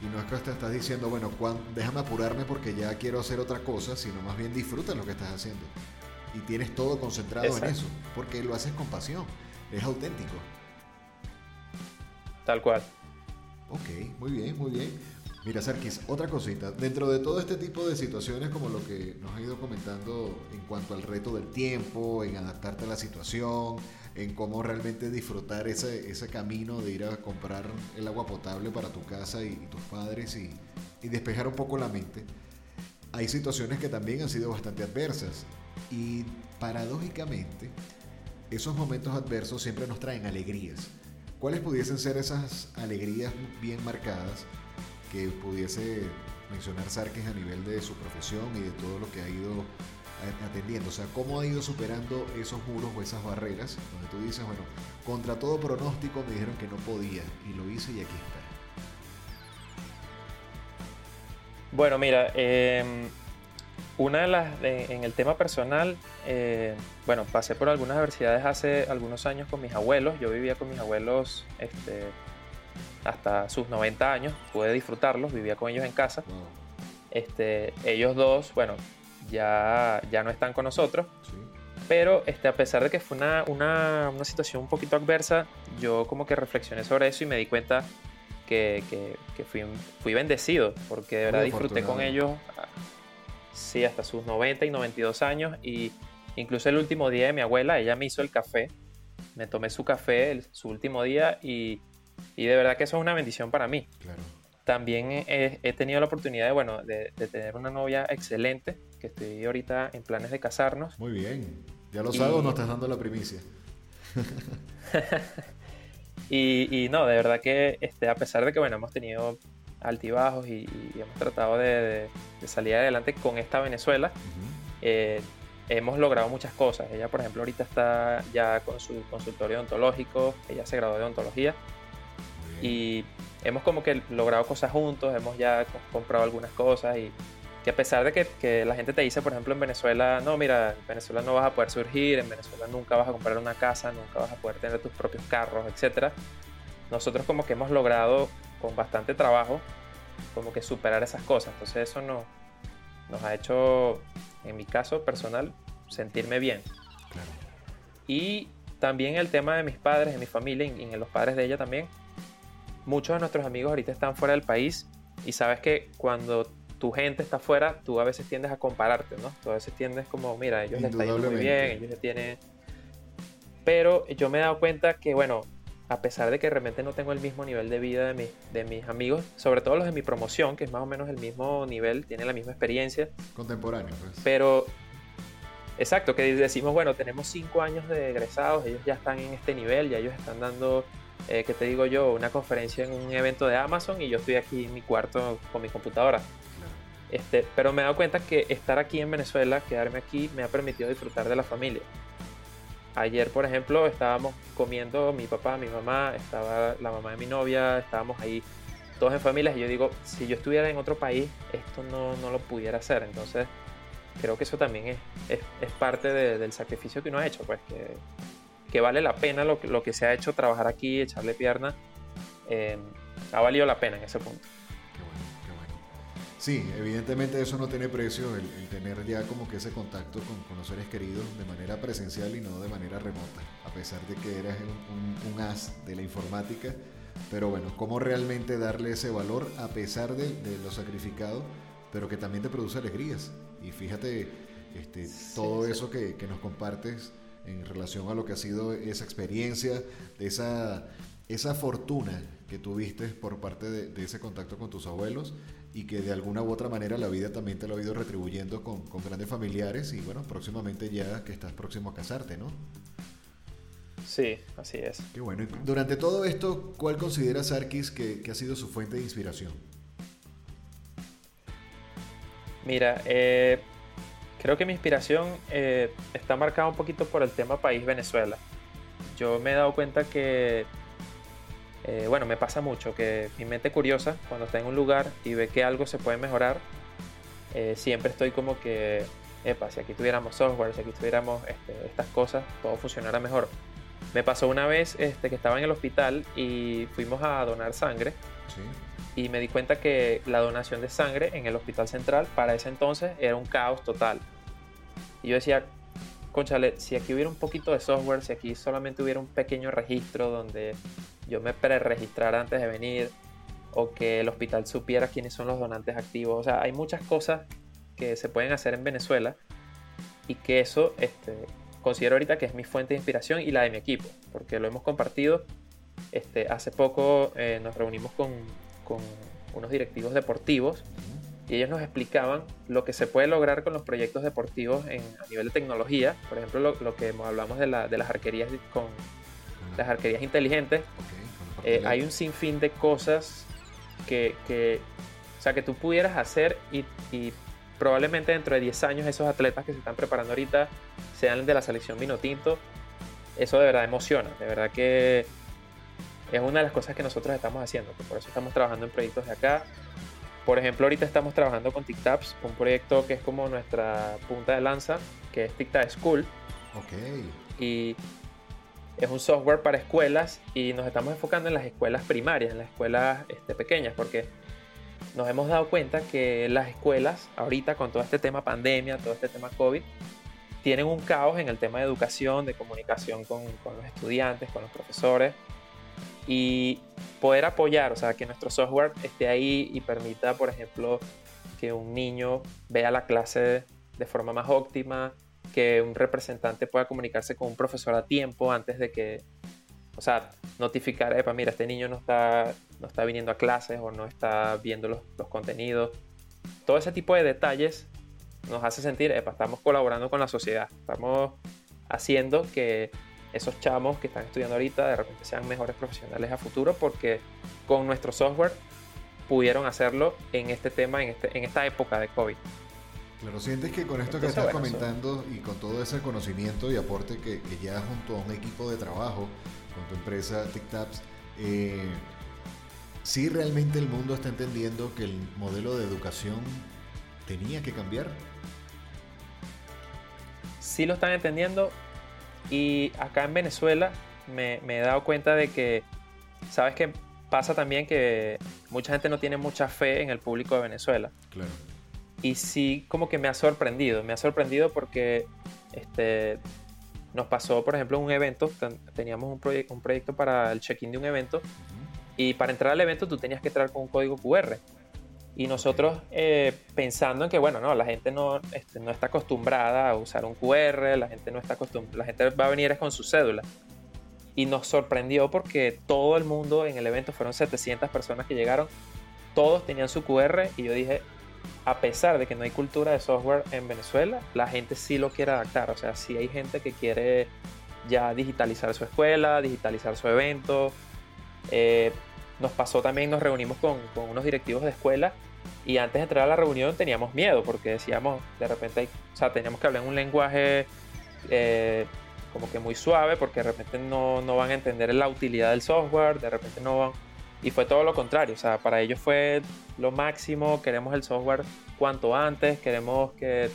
Y no es que te estás diciendo, bueno, déjame apurarme porque ya quiero hacer otra cosa, sino más bien disfruta lo que estás haciendo. Y tienes todo concentrado en eso, porque lo haces con pasión, es auténtico. Tal cual. Ok, muy bien, muy bien. Mira, Sarkis, otra cosita. Dentro de todo este tipo de situaciones, como lo que nos ha ido comentando en cuanto al reto del tiempo, en adaptarte a la situación, en cómo realmente disfrutar ese, ese camino de ir a comprar el agua potable para tu casa y, tus padres y, y, despejar un poco la mente, hay situaciones que también han sido bastante adversas. Y paradójicamente, esos momentos adversos siempre nos traen alegrías. ¿Cuáles pudiesen ser esas alegrías bien marcadas que pudiese mencionar Sarkis a nivel de su profesión y de todo lo que ha ido atendiendo? O sea, ¿cómo ha ido superando esos muros o esas barreras donde tú dices, bueno, contra todo pronóstico me dijeron que no podía y lo hice y aquí está? Bueno, mira, em, una de las, en el tema personal, eh, bueno, pasé por algunas adversidades hace algunos años con mis abuelos. Yo vivía con mis abuelos este, hasta sus 90 años, pude disfrutarlos, vivía con ellos en casa. Este, ellos dos, bueno, ya, ya no están con nosotros. Pero este, a pesar de que fue una, una, una, situación un poquito adversa, yo como que reflexioné sobre eso y me di cuenta que, que, que fui, fui, bendecido, porque de verdad disfruté con ellos, sí, hasta sus 90 y 92 años. Y incluso el último día de mi abuela, ella me hizo el café, me tomé su café su último día y, y, de verdad que eso es una bendición para mí. Claro. También he, he, tenido la oportunidad de, bueno, de, de, tener una novia excelente, que estoy ahorita en planes de casarnos. Muy bien. ¿Ya lo sabes o no estás dando la primicia? y, y, no, de verdad que este, a pesar de que, bueno, hemos tenido altibajos y, y hemos tratado de, de, salir adelante con esta Venezuela, uh -huh. eh, hemos logrado muchas cosas. Ella, por ejemplo, ahorita está ya con su consultorio odontológico, ella se graduó de odontología y hemos como que logrado cosas juntos, hemos ya comprado algunas cosas y que a pesar de que, que, la gente te dice, por ejemplo, en Venezuela, no, mira, en Venezuela no vas a poder surgir, en Venezuela nunca vas a comprar una casa, nunca vas a poder tener tus propios carros, etc. Nosotros como que hemos logrado con bastante trabajo como que superar esas cosas. Entonces eso no, nos ha hecho, en mi caso personal, sentirme bien. Claro. Y también el tema de mis padres, de mi familia y en los padres de ella también. Muchos de nuestros amigos ahorita están fuera del país y sabes que cuando tu gente está afuera, tú a veces tiendes a compararte, ¿no? Tú a veces tiendes como, mira, ellos les está yendo muy bien, ellos ya tienen... Pero yo me he dado cuenta que, bueno, a pesar de que realmente no tengo el mismo nivel de vida de, mi, de mis amigos, sobre todo los de mi promoción, que es más o menos el mismo nivel, tienen la misma experiencia. Contemporáneo, pues. Pero, exacto, que decimos, bueno, tenemos cinco años de egresados, ellos ya están en este nivel, ya ellos están dando, eh, ¿qué te digo yo? Una conferencia en un evento de Amazon y yo estoy aquí en mi cuarto con mi computadora. Este, pero me he dado cuenta que estar aquí en Venezuela, quedarme aquí, me ha permitido disfrutar de la familia. Ayer, por ejemplo, estábamos comiendo mi papá, mi mamá, estaba la mamá de mi novia, estábamos ahí todos en familia y yo digo, si yo estuviera en otro país, esto no, no lo pudiera hacer. Entonces, creo que eso también es, es, es parte de, del sacrificio que uno ha hecho, pues que, que vale la pena lo, lo, que se ha hecho, trabajar aquí, echarle pierna, eh, ha valido la pena en ese punto. Sí, evidentemente eso no tiene precio, el, el, tener ya como que ese contacto con, con, los seres queridos de manera presencial y no de manera remota, a pesar de que eres un, un, un as de la informática, pero bueno, cómo realmente darle ese valor a pesar de, de, lo sacrificado, pero que también te produce alegrías. Y fíjate este, sí, todo sí. eso que, que nos compartes en relación a lo que ha sido esa experiencia, esa, esa fortuna que tuviste por parte de, de ese contacto con tus abuelos y que de alguna u otra manera la vida también te lo ha ido retribuyendo con, con, grandes familiares y bueno, próximamente ya que estás próximo a casarte, ¿no? Sí, así es. Qué bueno. Durante todo esto, ¿cuál considera Sarkis que, que, ha sido su fuente de inspiración? Mira, eh, creo que mi inspiración eh, está marcada un poquito por el tema país Venezuela. Yo me he dado cuenta que eh, bueno, me pasa mucho que mi mente curiosa, cuando está en un lugar y ve que algo se puede mejorar, eh, siempre estoy como que, epa, si aquí tuviéramos software, si aquí tuviéramos este, estas cosas, todo funcionara mejor. Me pasó una vez este, que estaba en el hospital y fuimos a donar sangre. Sí. Y me di cuenta que la donación de sangre en el hospital central para ese entonces era un caos total. Y yo decía, conchale, si aquí hubiera un poquito de software, si aquí solamente hubiera un pequeño registro donde yo me preregistrara antes de venir o que el hospital supiera quiénes son los donantes activos. O sea, hay muchas cosas que se pueden hacer en Venezuela y que eso este, considero ahorita que es mi fuente de inspiración y la de mi equipo, porque lo hemos compartido. Este, hace poco eh, nos reunimos con, con, unos directivos deportivos y ellos nos explicaban lo que se puede lograr con los proyectos deportivos en, a nivel de tecnología. Por ejemplo, lo, que hablamos de, la, de, las arquerías con las arquerías inteligentes. Eh, hay un sinfín de cosas que, que, o sea, que tú pudieras hacer y, y, probablemente dentro de 10 años esos atletas que se están preparando ahorita sean de la selección Minotinto. Eso de verdad emociona, de verdad que es una de las cosas que nosotros estamos haciendo, por eso estamos trabajando en proyectos de acá. Por ejemplo, ahorita estamos trabajando con TikTaps, un proyecto que es como nuestra punta de lanza, que es TikTap School. Ok. Y es un software para escuelas y nos estamos enfocando en las escuelas primarias, en las escuelas este, pequeñas, porque nos hemos dado cuenta que las escuelas, ahorita con todo este tema pandemia, todo este tema COVID, tienen un caos en el tema de educación, de comunicación con, con los estudiantes, con los profesores y poder apoyar, o sea, que nuestro software esté ahí y permita, por ejemplo, que un niño vea la clase de forma más óptima, que un representante pueda comunicarse con un profesor a tiempo antes de que, o sea, notificar, epa, mira, este niño no está, no está viniendo a clases o no está viendo los, los contenidos. Todo ese tipo de detalles nos hace sentir, epa, estamos colaborando con la sociedad, estamos haciendo que esos chamos que están estudiando ahorita de repente sean mejores profesionales a futuro porque con nuestro software pudieron hacerlo en este tema, en, este, en esta época de COVID. Claro, sientes que con esto que estás comentando y con todo ese conocimiento y aporte que, que, ya junto a un equipo de trabajo, con tu empresa TikTaps, eh, sí realmente el mundo está entendiendo que el modelo de educación tenía que cambiar. Sí lo están entendiendo, y acá en Venezuela me, he dado cuenta de que, ¿sabes qué? Pasa también que mucha gente no tiene mucha fe en el público de Venezuela. Claro. Y sí, como que me ha sorprendido. Me ha sorprendido porque este, nos pasó, por ejemplo, un evento. Teníamos un, proyecto un proyecto para el check-in de un evento. Y para entrar al evento tú tenías que entrar con un código QR. Y nosotros eh, pensando en que, bueno, no, la gente no, este, no está acostumbrada a usar un QR, la gente no está acostumbrada, la gente va a venir con su cédula. Y nos sorprendió porque todo el mundo en el evento, fueron 700 personas que llegaron, todos tenían su QR y yo dije, a pesar de que no hay cultura de software en Venezuela, la gente sí lo quiere adaptar. O sea, sí hay gente que quiere ya digitalizar su escuela, digitalizar su evento. Eh, nos pasó también, nos reunimos con, con, unos directivos de escuela y antes de entrar a la reunión teníamos miedo porque decíamos, de repente, o sea, teníamos que hablar en un lenguaje eh, como que muy suave porque de repente no, no, van a entender la utilidad del software, de repente no van... Y fue todo lo contrario, o sea, para ellos fue lo máximo, queremos el software cuanto antes, queremos que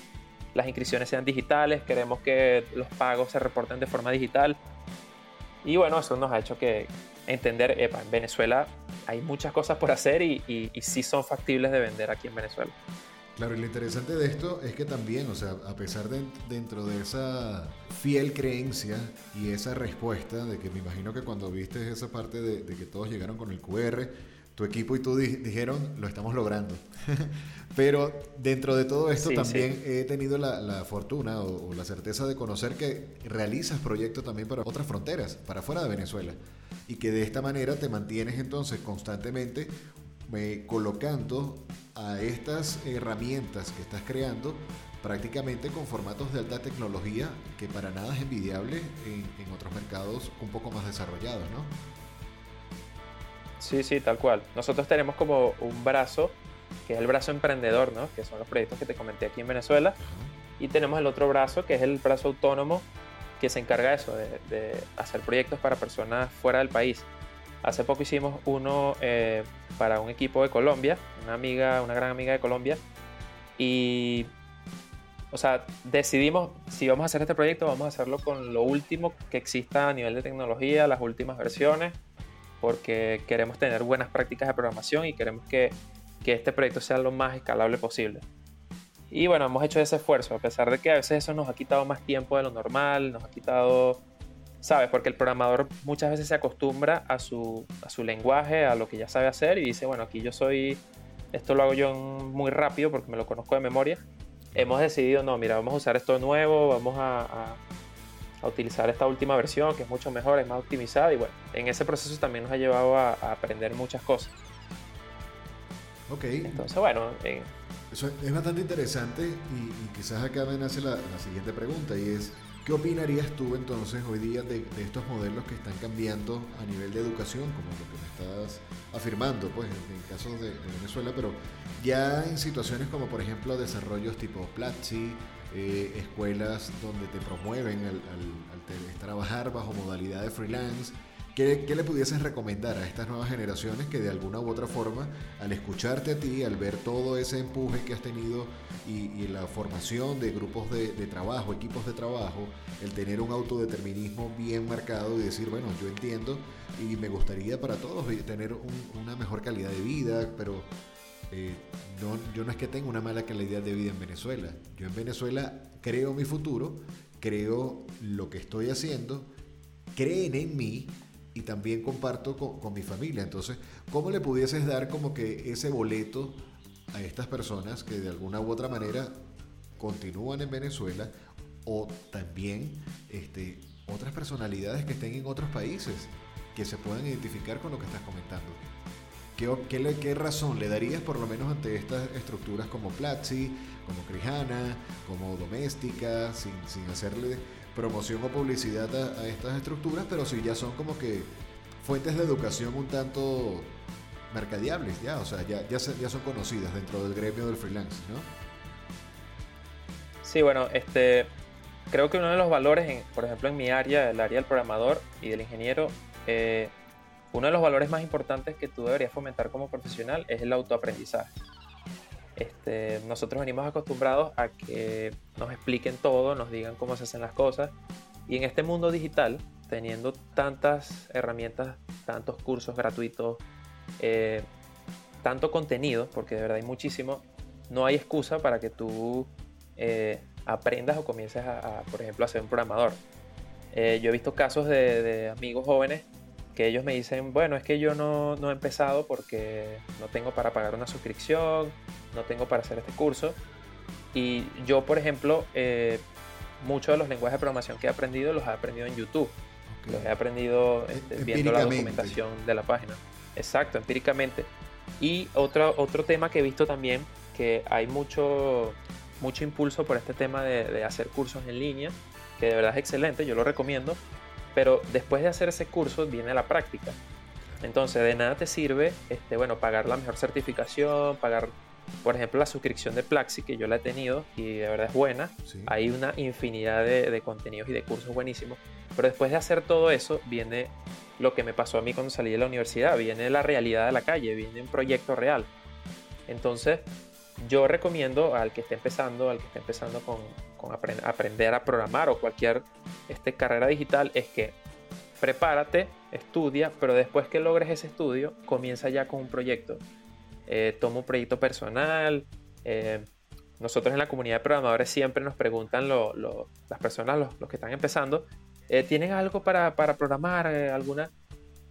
las inscripciones sean digitales, queremos que los pagos se reporten de forma digital. Y bueno, eso nos ha hecho que, entender, epa, en Venezuela hay muchas cosas por hacer y, y, sí son factibles de vender aquí en Venezuela. Claro, y lo interesante de esto es que también, o sea, a pesar de dentro de esa fiel creencia y esa respuesta de que me imagino que cuando viste esa parte de, de que todos llegaron con el QR, tu equipo y tú dijeron, lo estamos logrando. Pero dentro de todo esto también he tenido la, fortuna o, la certeza de conocer que realizas proyectos también para otras fronteras, para fuera de Venezuela. Y que de esta manera te mantienes entonces constantemente eh, colocando a estas herramientas que estás creando prácticamente con formatos de alta tecnología que para nada es envidiable en, en otros mercados un poco más desarrollados, ¿no? Sí, sí, tal cual. Nosotros tenemos como un brazo, que es el brazo emprendedor, ¿no? Que son los proyectos que te comenté aquí en Venezuela. Y tenemos el otro brazo, que es el brazo autónomo, que se encarga de eso, de, hacer proyectos para personas fuera del país. Hace poco hicimos uno eh, para un equipo de Colombia, una amiga, una gran amiga de Colombia. Y, o sea, decidimos, si vamos a hacer este proyecto, vamos a hacerlo con lo último que exista a nivel de tecnología, las últimas versiones porque queremos tener buenas prácticas de programación y queremos que, que este proyecto sea lo más escalable posible. Y bueno, hemos hecho ese esfuerzo, a pesar de que a veces eso nos ha quitado más tiempo de lo normal, nos ha quitado, ¿sabes? Porque el programador muchas veces se acostumbra a su, a su lenguaje, a lo que ya sabe hacer y dice, bueno, aquí yo soy, esto lo hago yo muy rápido porque me lo conozco de memoria. Hemos decidido, no, mira, vamos a usar esto nuevo, vamos a a utilizar esta última versión que es mucho mejor, es más optimizada y bueno, en ese proceso también nos ha llevado a, aprender muchas cosas. Ok. Entonces, bueno, Eso es bastante interesante y, quizás acá me nace la, siguiente pregunta y es, ¿qué opinarías tú entonces hoy día de, estos modelos que están cambiando a nivel de educación, como lo que me estás afirmando, pues en, el caso de, Venezuela, pero ya en situaciones como por ejemplo desarrollos tipo Platzi, eh, escuelas donde te promueven al, trabajar bajo modalidad de freelance, ¿Qué, le pudieses recomendar a estas nuevas generaciones que de alguna u otra forma, al escucharte a ti, al ver todo ese empuje que has tenido y, la formación de grupos de, trabajo, equipos de trabajo, el tener un autodeterminismo bien marcado y decir, bueno, yo entiendo y me gustaría para todos tener una mejor calidad de vida, pero eh, no, yo no es que tenga una mala calidad de vida en Venezuela. Yo en Venezuela creo mi futuro, creo lo que estoy haciendo, creen en mí y también comparto con, mi familia. Entonces, ¿cómo le pudieses dar como que ese boleto a estas personas que de alguna u otra manera continúan en Venezuela o también este, otras personalidades que estén en otros países que se puedan identificar con lo que estás comentando? ¿Qué, qué, razón le darías por lo menos ante estas estructuras como Platzi, como Crijana, como Doméstica, sin, sin hacerle promoción o publicidad a, estas estructuras, pero sí ya son como que fuentes de educación un tanto mercadiables, ya, o sea, ya, ya, ya son conocidas dentro del gremio del freelance, ¿no? Sí, bueno, este, creo que uno de los valores, por ejemplo, en mi área, el área del programador y del ingeniero, eh, uno de los valores más importantes que tú deberías fomentar como profesional es el autoaprendizaje. Este, nosotros venimos acostumbrados a que nos expliquen todo, nos digan cómo se hacen las cosas. Y en este mundo digital, teniendo tantas herramientas, tantos cursos gratuitos, eh, tanto contenido, porque de verdad hay muchísimo, no hay excusa para que tú eh, aprendas o comiences a, por ejemplo, a ser un programador. Eh, yo he visto casos de, amigos jóvenes que ellos me dicen, bueno, es que yo no, no, he empezado porque no tengo para pagar una suscripción, no tengo para hacer este curso. Y yo, por ejemplo, eh, muchos de los lenguajes de programación que he aprendido los he aprendido en YouTube. Los he aprendido este, viendo la documentación de la página. Exacto, empíricamente. Y otro, otro tema que he visto también, que hay mucho, mucho impulso por este tema de, de hacer cursos en línea, que de verdad es excelente, yo lo recomiendo, pero después de hacer ese curso viene la práctica. Entonces, de nada te sirve, este, bueno, pagar la mejor certificación, pagar, por ejemplo, la suscripción de Plaxi, que yo la he tenido y de verdad es buena. Hay una infinidad de, contenidos y de cursos buenísimos. Pero después de hacer todo eso, viene lo que me pasó a mí cuando salí de la universidad, viene la realidad de la calle, viene un proyecto real. Entonces, yo recomiendo al que esté empezando, al que esté empezando con, aprender a programar o cualquier este, carrera digital, es que prepárate, estudia, pero después que logres ese estudio, comienza ya con un proyecto. Eh, toma un proyecto personal. Eh, nosotros en la comunidad de programadores siempre nos preguntan las personas, los, que están empezando, eh, ¿tienen algo para, programar? ¿Alguna?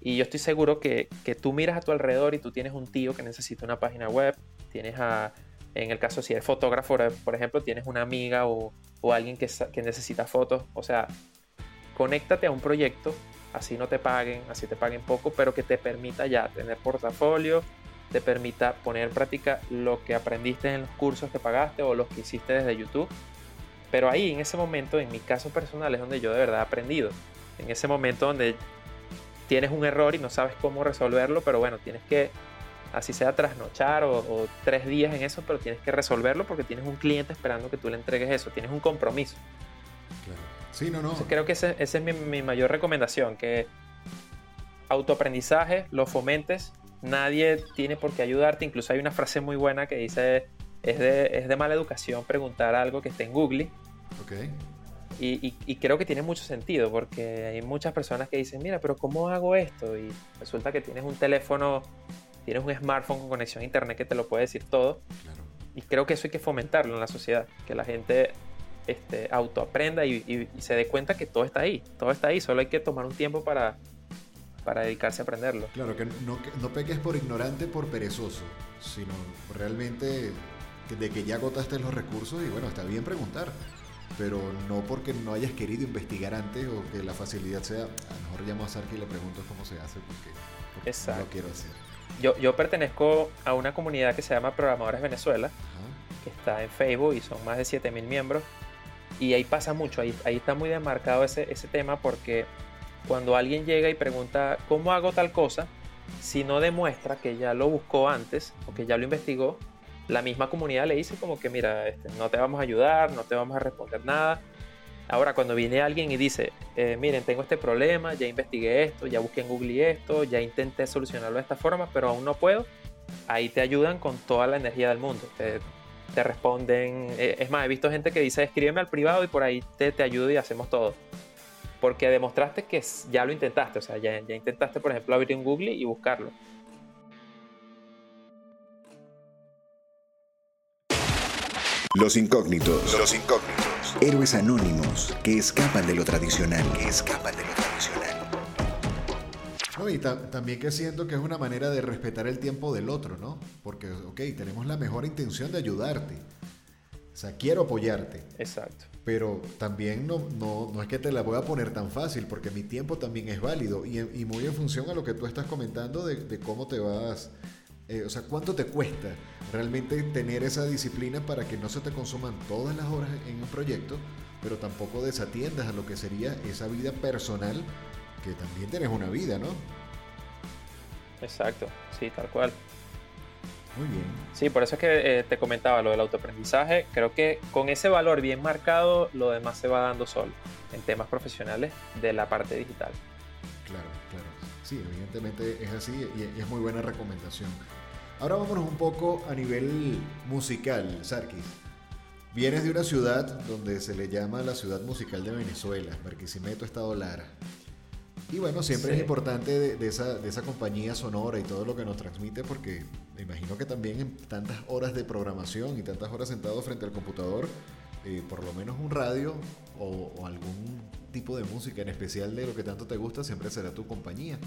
Y yo estoy seguro que, que, tú miras a tu alrededor y tú tienes un tío que necesita una página web, tienes a, en el caso si eres fotógrafo, por ejemplo, tienes una amiga o, alguien que, necesita fotos. O sea, conéctate a un proyecto, así no te paguen, así te paguen poco, pero que te permita ya tener portafolio, te permita poner en práctica lo que aprendiste en los cursos que pagaste o los que hiciste desde YouTube. Pero ahí, en ese momento, en mi caso personal, es donde yo de verdad he aprendido. En ese momento donde tienes un error y no sabes cómo resolverlo, pero bueno, tienes que así sea trasnochar o, tres días en eso, pero tienes que resolverlo porque tienes un cliente esperando que tú le entregues eso, tienes un compromiso. Claro. Sí, no, no. creo que esa es mi, mayor recomendación, que autoaprendizaje, lo fomentes, nadie tiene por qué ayudarte, incluso hay una frase muy buena que dice, es de, es de mala educación preguntar algo que esté en Google. Okay. Y, y, creo que tiene mucho sentido porque hay muchas personas que dicen, mira, pero ¿cómo hago esto? Y resulta que tienes un teléfono tienes un smartphone con conexión a internet que te lo puede decir todo. Y creo que eso hay que fomentarlo en la sociedad, que la gente este, autoaprenda y, se dé cuenta que todo está ahí, todo está ahí, solo hay que tomar un tiempo para, para dedicarse a aprenderlo. Claro, que no, no peques por ignorante, por perezoso, sino realmente de que ya agotaste los recursos y bueno, está bien preguntar, pero no porque no hayas querido investigar antes o que la facilidad sea, a lo mejor llamo a Sarki y le pregunto cómo se hace porque, no lo quiero hacer yo, yo pertenezco a una comunidad que se llama Programadores Venezuela. que está en Facebook y son más de 7.000 miembros. Y ahí pasa mucho, ahí, ahí está muy demarcado ese, ese tema porque cuando alguien llega y pregunta cómo hago tal cosa, si no demuestra que ya lo buscó antes o que ya lo investigó, la misma comunidad le dice como que mira, este, no te vamos a ayudar, no te vamos a responder nada. Ahora cuando viene alguien y dice, eh, miren, tengo este problema, ya investigué esto, ya busqué en Google esto, ya intenté solucionarlo de esta forma, pero aún no puedo, ahí te ayudan con toda la energía del mundo. Te, te responden, eh, es más, he visto gente que dice, escríbeme al privado y por ahí te, te ayudo y hacemos todo porque demostraste que ya lo intentaste, o sea, ya, ya intentaste, por ejemplo, abrir un Google y buscarlo. Los incógnitos. Los incógnitos. Héroes anónimos que escapan de lo tradicional. Que escapan de lo tradicional. No, y también que siento que es una manera de respetar el tiempo del otro, ¿no? Porque, ok, tenemos la mejor intención de ayudarte. O sea, quiero apoyarte. Exacto pero también no, no, no, es que te la voy a poner tan fácil, porque mi tiempo también es válido y, y muy en función a lo que tú estás comentando de, de cómo te vas, eh, o sea, cuánto te cuesta realmente tener esa disciplina para que no se te consuman todas las horas en un proyecto, pero tampoco desatiendas a lo que sería esa vida personal, que también tienes una vida, ¿no? Exacto, sí, tal cual. Muy bien. Sí, por eso es que eh, te comentaba lo del autoaprendizaje. Creo que con ese valor bien marcado, lo demás se va dando solo en temas profesionales de la parte digital. Claro, claro. Sí, evidentemente es así y es muy buena recomendación. Ahora vámonos un poco a nivel musical, Sarkis. Vienes de una ciudad donde se le llama la ciudad musical de Venezuela, Barquisimeto, Estado Lara. Y bueno, siempre es importante de, esa, de esa compañía sonora y todo lo que nos transmite porque me imagino que también en tantas horas de programación y tantas horas sentado frente al computador, eh, por lo menos un radio o, algún tipo de música en especial de lo que tanto te gusta siempre será tu compañía.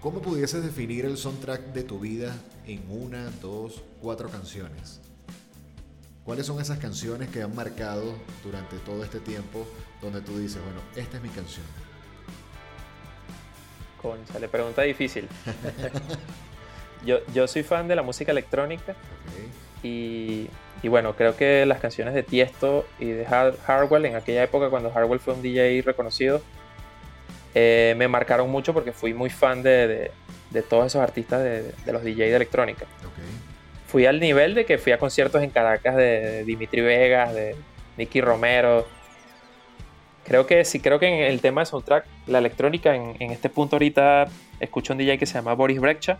¿Cómo pudieses definir el soundtrack de tu vida en una, dos, cuatro canciones? ¿Cuáles son esas canciones que han marcado durante todo este tiempo donde tú dices, bueno, esta es mi canción? Concha, le pregunta difícil. yo, yo soy fan de la música electrónica y, y, bueno, creo que las canciones de Tiesto y de Hardwell en aquella época cuando Hardwell fue un DJ reconocido, eh, me marcaron mucho porque fui muy fan de, de, todos esos artistas de, de los DJs de electrónica. Fui al nivel de que fui a conciertos en Caracas de Dimitri Vegas, de Nicky Romero, creo que sí, creo que en el tema de soundtrack, la electrónica, en, este punto ahorita escucho un DJ que se llama Boris Brecha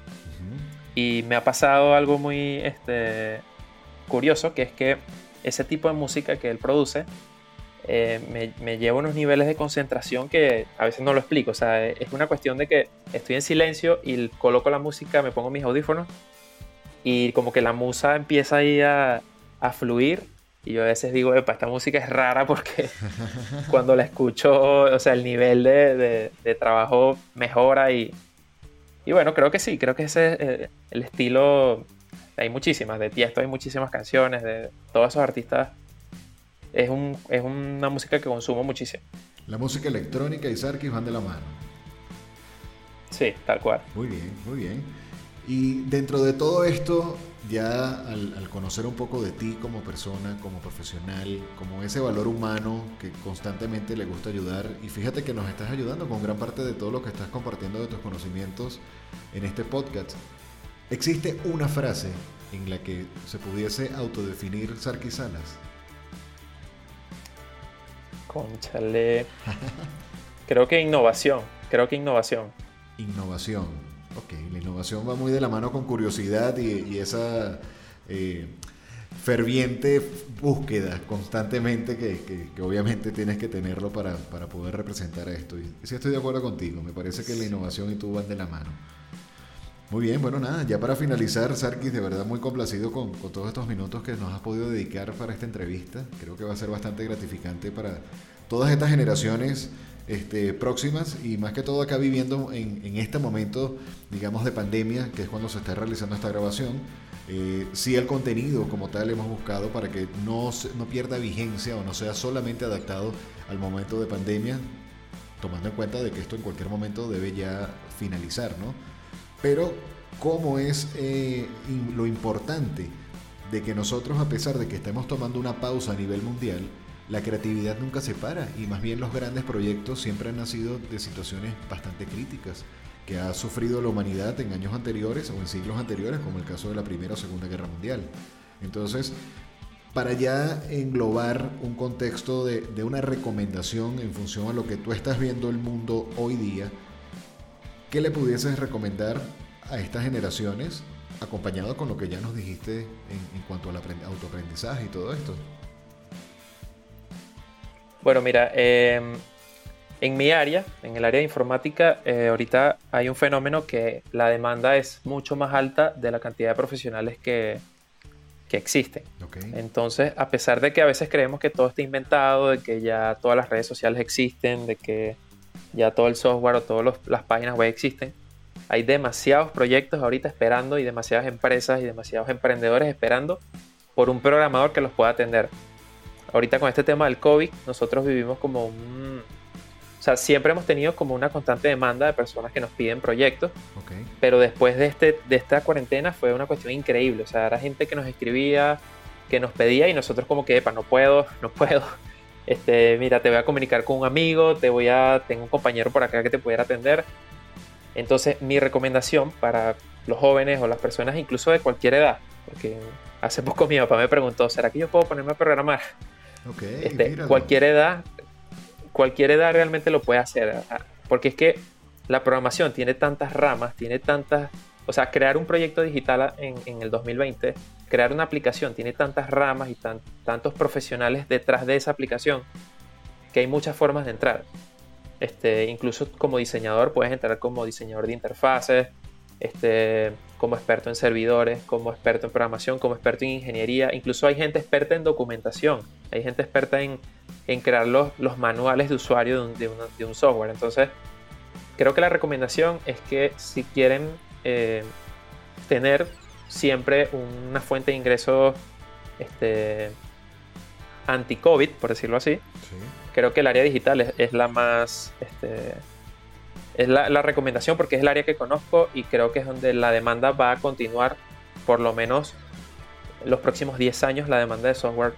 y me ha pasado algo muy este, curioso, que es que ese tipo de música que él produce eh, me, lleva a unos niveles de concentración que a veces no lo explico. O sea, es una cuestión de que estoy en silencio y coloco la música, me pongo mis audífonos y como que la musa empieza ahí a, a fluir y yo a veces digo, epa, esta música es rara porque cuando la escucho, o sea, el nivel de, de, trabajo mejora y, y, bueno, creo que sí, creo que ese es eh, el estilo. Hay muchísimas, de Tiesto hay muchísimas canciones, de todos esos artistas. Es, un, es una música que consumo muchísimo. La música electrónica y Sarkis van de la mano. Sí, tal cual. Muy bien, muy bien. Y dentro de todo esto, ya al, conocer un poco de ti como persona, como profesional, como ese valor humano que constantemente le gusta ayudar, y fíjate que nos estás ayudando con gran parte de todo lo que estás compartiendo de tus conocimientos en este podcast. ¿Existe una frase en la que se pudiese autodefinir Sarkis Salas? Conchale. creo que innovación, creo que innovación. Innovación. Ok, la innovación va muy de la mano con curiosidad y, esa eh, ferviente búsqueda constantemente que, obviamente tienes que tenerlo para, poder representar esto. Y sí estoy de acuerdo contigo, me parece que la innovación y tú van de la mano. Muy bien, bueno, nada, ya para finalizar, Sarkis, de verdad muy complacido con, con, todos estos minutos que nos has podido dedicar para esta entrevista. Creo que va a ser bastante gratificante para todas estas generaciones este, próximas y más que todo acá viviendo en, este momento, digamos, de pandemia, que es cuando se está realizando esta grabación. Eh, sí el contenido como tal hemos buscado para que no, no pierda vigencia o no sea solamente adaptado al momento de pandemia, tomando en cuenta de que esto en cualquier momento debe ya finalizar, ¿no? Pero cómo es eh, lo importante de que nosotros, a pesar de que estemos tomando una pausa a nivel mundial, la creatividad nunca se para y más bien los grandes proyectos siempre han nacido de situaciones bastante críticas que ha sufrido la humanidad en años anteriores o en siglos anteriores, como el caso de la Primera o Segunda Guerra Mundial. Entonces, para ya englobar un contexto de, una recomendación en función a lo que tú estás viendo el mundo hoy día, ¿qué le pudieses recomendar a estas generaciones, acompañado con lo que ya nos dijiste en, cuanto al autoaprendizaje y todo esto? Bueno, mira, eh, en mi área, en el área de informática, eh, ahorita hay un fenómeno que la demanda es mucho más alta de la cantidad de profesionales que, que existen. Entonces, a pesar de que a veces creemos que todo está inventado, de que ya todas las redes sociales existen, de que ya todo el software o todas las páginas web existen, hay demasiados proyectos ahorita esperando y demasiadas empresas y demasiados emprendedores esperando por un programador que los pueda atender. Ahorita con este tema del COVID, nosotros vivimos como un o sea, siempre hemos tenido como una constante demanda de personas que nos piden proyectos, pero después de, este, de esta cuarentena fue una cuestión increíble. O sea, era gente que nos escribía, que nos pedía y nosotros como que, epa, no puedo, no puedo. Este, mira, te voy a comunicar con un amigo, te voy a, tengo un compañero por acá que te pudiera atender. Entonces, mi recomendación para los jóvenes o las personas incluso de cualquier edad, porque hace poco mi papá me preguntó, ¿será que yo puedo ponerme a programar? Okay, este, cualquier edad, cualquier edad realmente lo puede hacer. Porque es que la programación tiene tantas ramas, tiene tantas... O sea, crear un proyecto digital en, el 2020, crear una aplicación, tiene tantas ramas y tantos profesionales detrás de esa aplicación que hay muchas formas de entrar. Este, incluso como diseñador puedes entrar como diseñador de interfaces, este, como experto en servidores, como experto en programación, como experto en ingeniería. Incluso hay gente experta en documentación, hay gente experta en, en crear los, los, manuales de usuario de un, de, un, software. Entonces, creo que la recomendación es que si quieren eh, tener siempre una fuente de ingresos este, anti-COVID, por decirlo así, creo que el área digital es, es la más... Este, es la, recomendación porque es el área que conozco y creo que es donde la demanda va a continuar por lo menos los próximos 10 años la demanda de software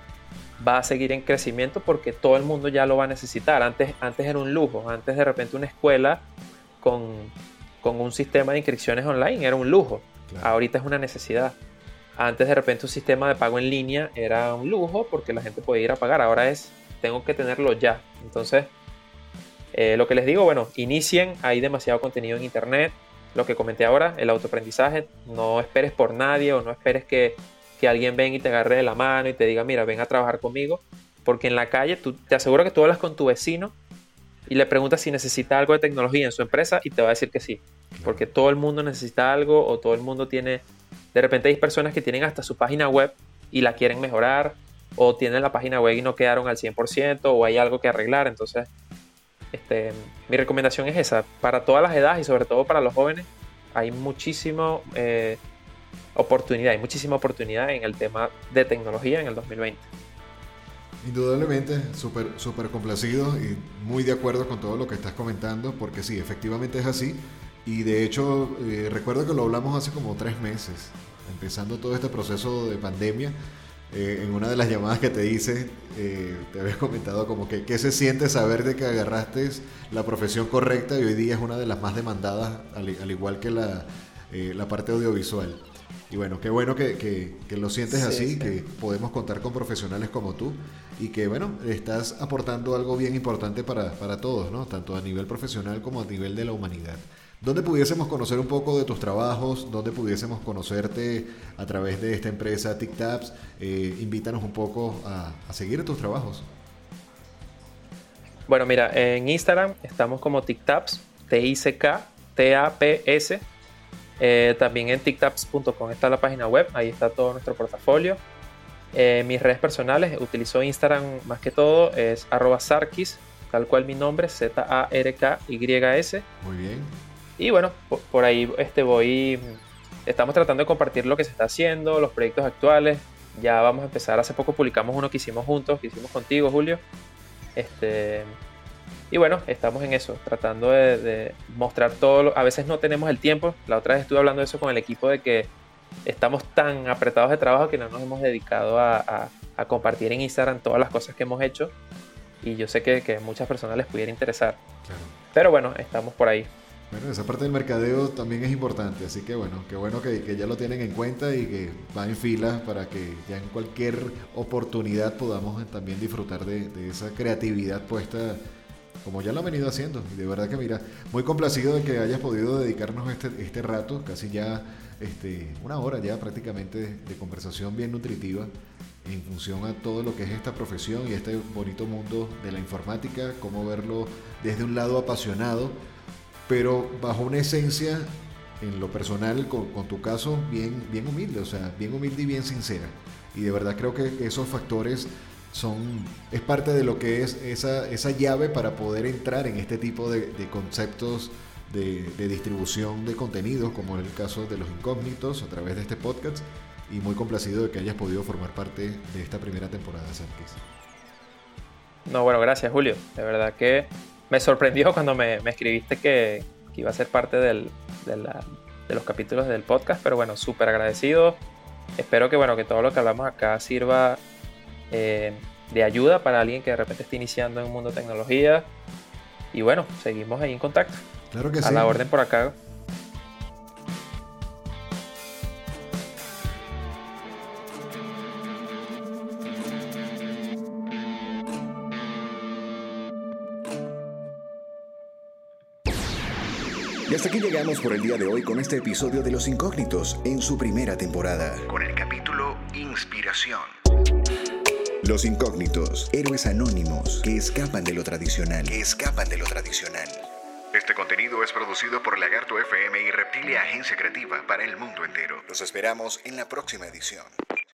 va a seguir en crecimiento porque todo el mundo ya lo va a necesitar. Antes, antes era un lujo, antes de repente una escuela con, un sistema de inscripciones online era un lujo, ahorita es una necesidad. Antes de repente un sistema de pago en línea era un lujo porque la gente podía ir a pagar, ahora es tengo que tenerlo ya. Entonces, eh, lo que les digo, bueno, inicien, hay demasiado contenido en internet. Lo que comenté ahora, el autoaprendizaje, no esperes por nadie o no esperes que, que alguien venga y te agarre de la mano y te diga, mira, ven a trabajar conmigo. Porque en la calle, tú, te aseguro que tú hablas con tu vecino y le preguntas si necesita algo de tecnología en su empresa y te va a decir que sí. Porque todo el mundo necesita algo o todo el mundo tiene... De repente hay personas que tienen hasta su página web y la quieren mejorar o tienen la página web y no quedaron al 100% o hay algo que arreglar. Entonces este, mi recomendación es esa, para todas las edades y sobre todo para los jóvenes, hay muchísima eh, oportunidad, hay muchísima oportunidad en el tema de tecnología en el 2020. Indudablemente, súper super complacido y muy de acuerdo con todo lo que estás comentando, porque sí, efectivamente es así. Y de hecho, eh, recuerdo que lo hablamos hace como tres meses, empezando todo este proceso de pandemia. Eh, en una de las llamadas que te hice, eh, te habías comentado como que qué se siente saber de que agarraste la profesión correcta y hoy día es una de las más demandadas, al, igual que la, eh, la, parte audiovisual. Y bueno, qué bueno que, que, lo sientes así, que podemos contar con profesionales como tú y que bueno, estás aportando algo bien importante para, para todos, ¿no? tanto a nivel profesional como a nivel de la humanidad. ¿Dónde pudiésemos conocer un poco de tus trabajos? ¿Dónde pudiésemos conocerte a través de esta empresa TicTaps? Eh, invítanos un poco a, seguir tus trabajos. Bueno, mira, en Instagram estamos como TicTaps, T-I-C-K, T-A-P-S. Eh, también en tictaps.com está la página web, ahí está todo nuestro portafolio. Eh, mis redes personales, utilizo Instagram más que todo, es arroba sarkis, tal cual mi nombre, Z-A-R-K-Y-S. Muy bien. Y bueno, por, ahí este, voy, estamos tratando de compartir lo que se está haciendo, los proyectos actuales. Ya vamos a empezar, hace poco publicamos uno que hicimos juntos, que hicimos contigo, Julio. Este, y bueno, estamos en eso, tratando de, mostrar todo. a veces no tenemos el tiempo. La otra vez estuve hablando de eso con el equipo de que estamos tan apretados de trabajo que no nos hemos dedicado a, compartir en Instagram todas las cosas que hemos hecho. Y yo sé que, que a muchas personas les pudiera interesar. Pero bueno, estamos por ahí. Bueno, esa parte del mercadeo también es importante, así que bueno, qué bueno que, ya lo tienen en cuenta y que van en fila para que ya en cualquier oportunidad podamos también disfrutar de, esa creatividad puesta como ya lo han venido haciendo. Y de verdad que mira, muy complacido de que hayas podido dedicarnos este, este rato, casi ya este, una hora ya prácticamente de conversación bien nutritiva en función a todo lo que es esta profesión y este bonito mundo de la informática, cómo verlo desde un lado apasionado pero bajo una esencia, en lo personal, con, tu caso, bien, bien humilde, o sea, bien humilde y bien sincera. Y de verdad creo que esos factores son, es parte de lo que es esa, esa llave para poder entrar en este tipo de, conceptos de, distribución de contenidos, como en el caso de los incógnitos a través de este podcast. Y muy complacido de que hayas podido formar parte de esta primera temporada, Sánchez. No, bueno, gracias Julio. De verdad que me sorprendió cuando me, escribiste que, iba a ser parte de, los capítulos del podcast, pero bueno, súper agradecido. Espero que, bueno, que todo lo que hablamos acá sirva eh, de ayuda para alguien que de repente esté iniciando en un mundo de tecnología. Y bueno, seguimos ahí en contacto. Claro que sí. A la orden por acá. Y hasta aquí llegamos por el día de hoy con este episodio de Los Incógnitos en su primera temporada. Con el capítulo Inspiración. Los Incógnitos, héroes anónimos que escapan de lo tradicional. Que escapan de lo tradicional. Este contenido es producido por Lagarto FM y Reptilia Agencia Creativa para el mundo entero. Los esperamos en la próxima edición.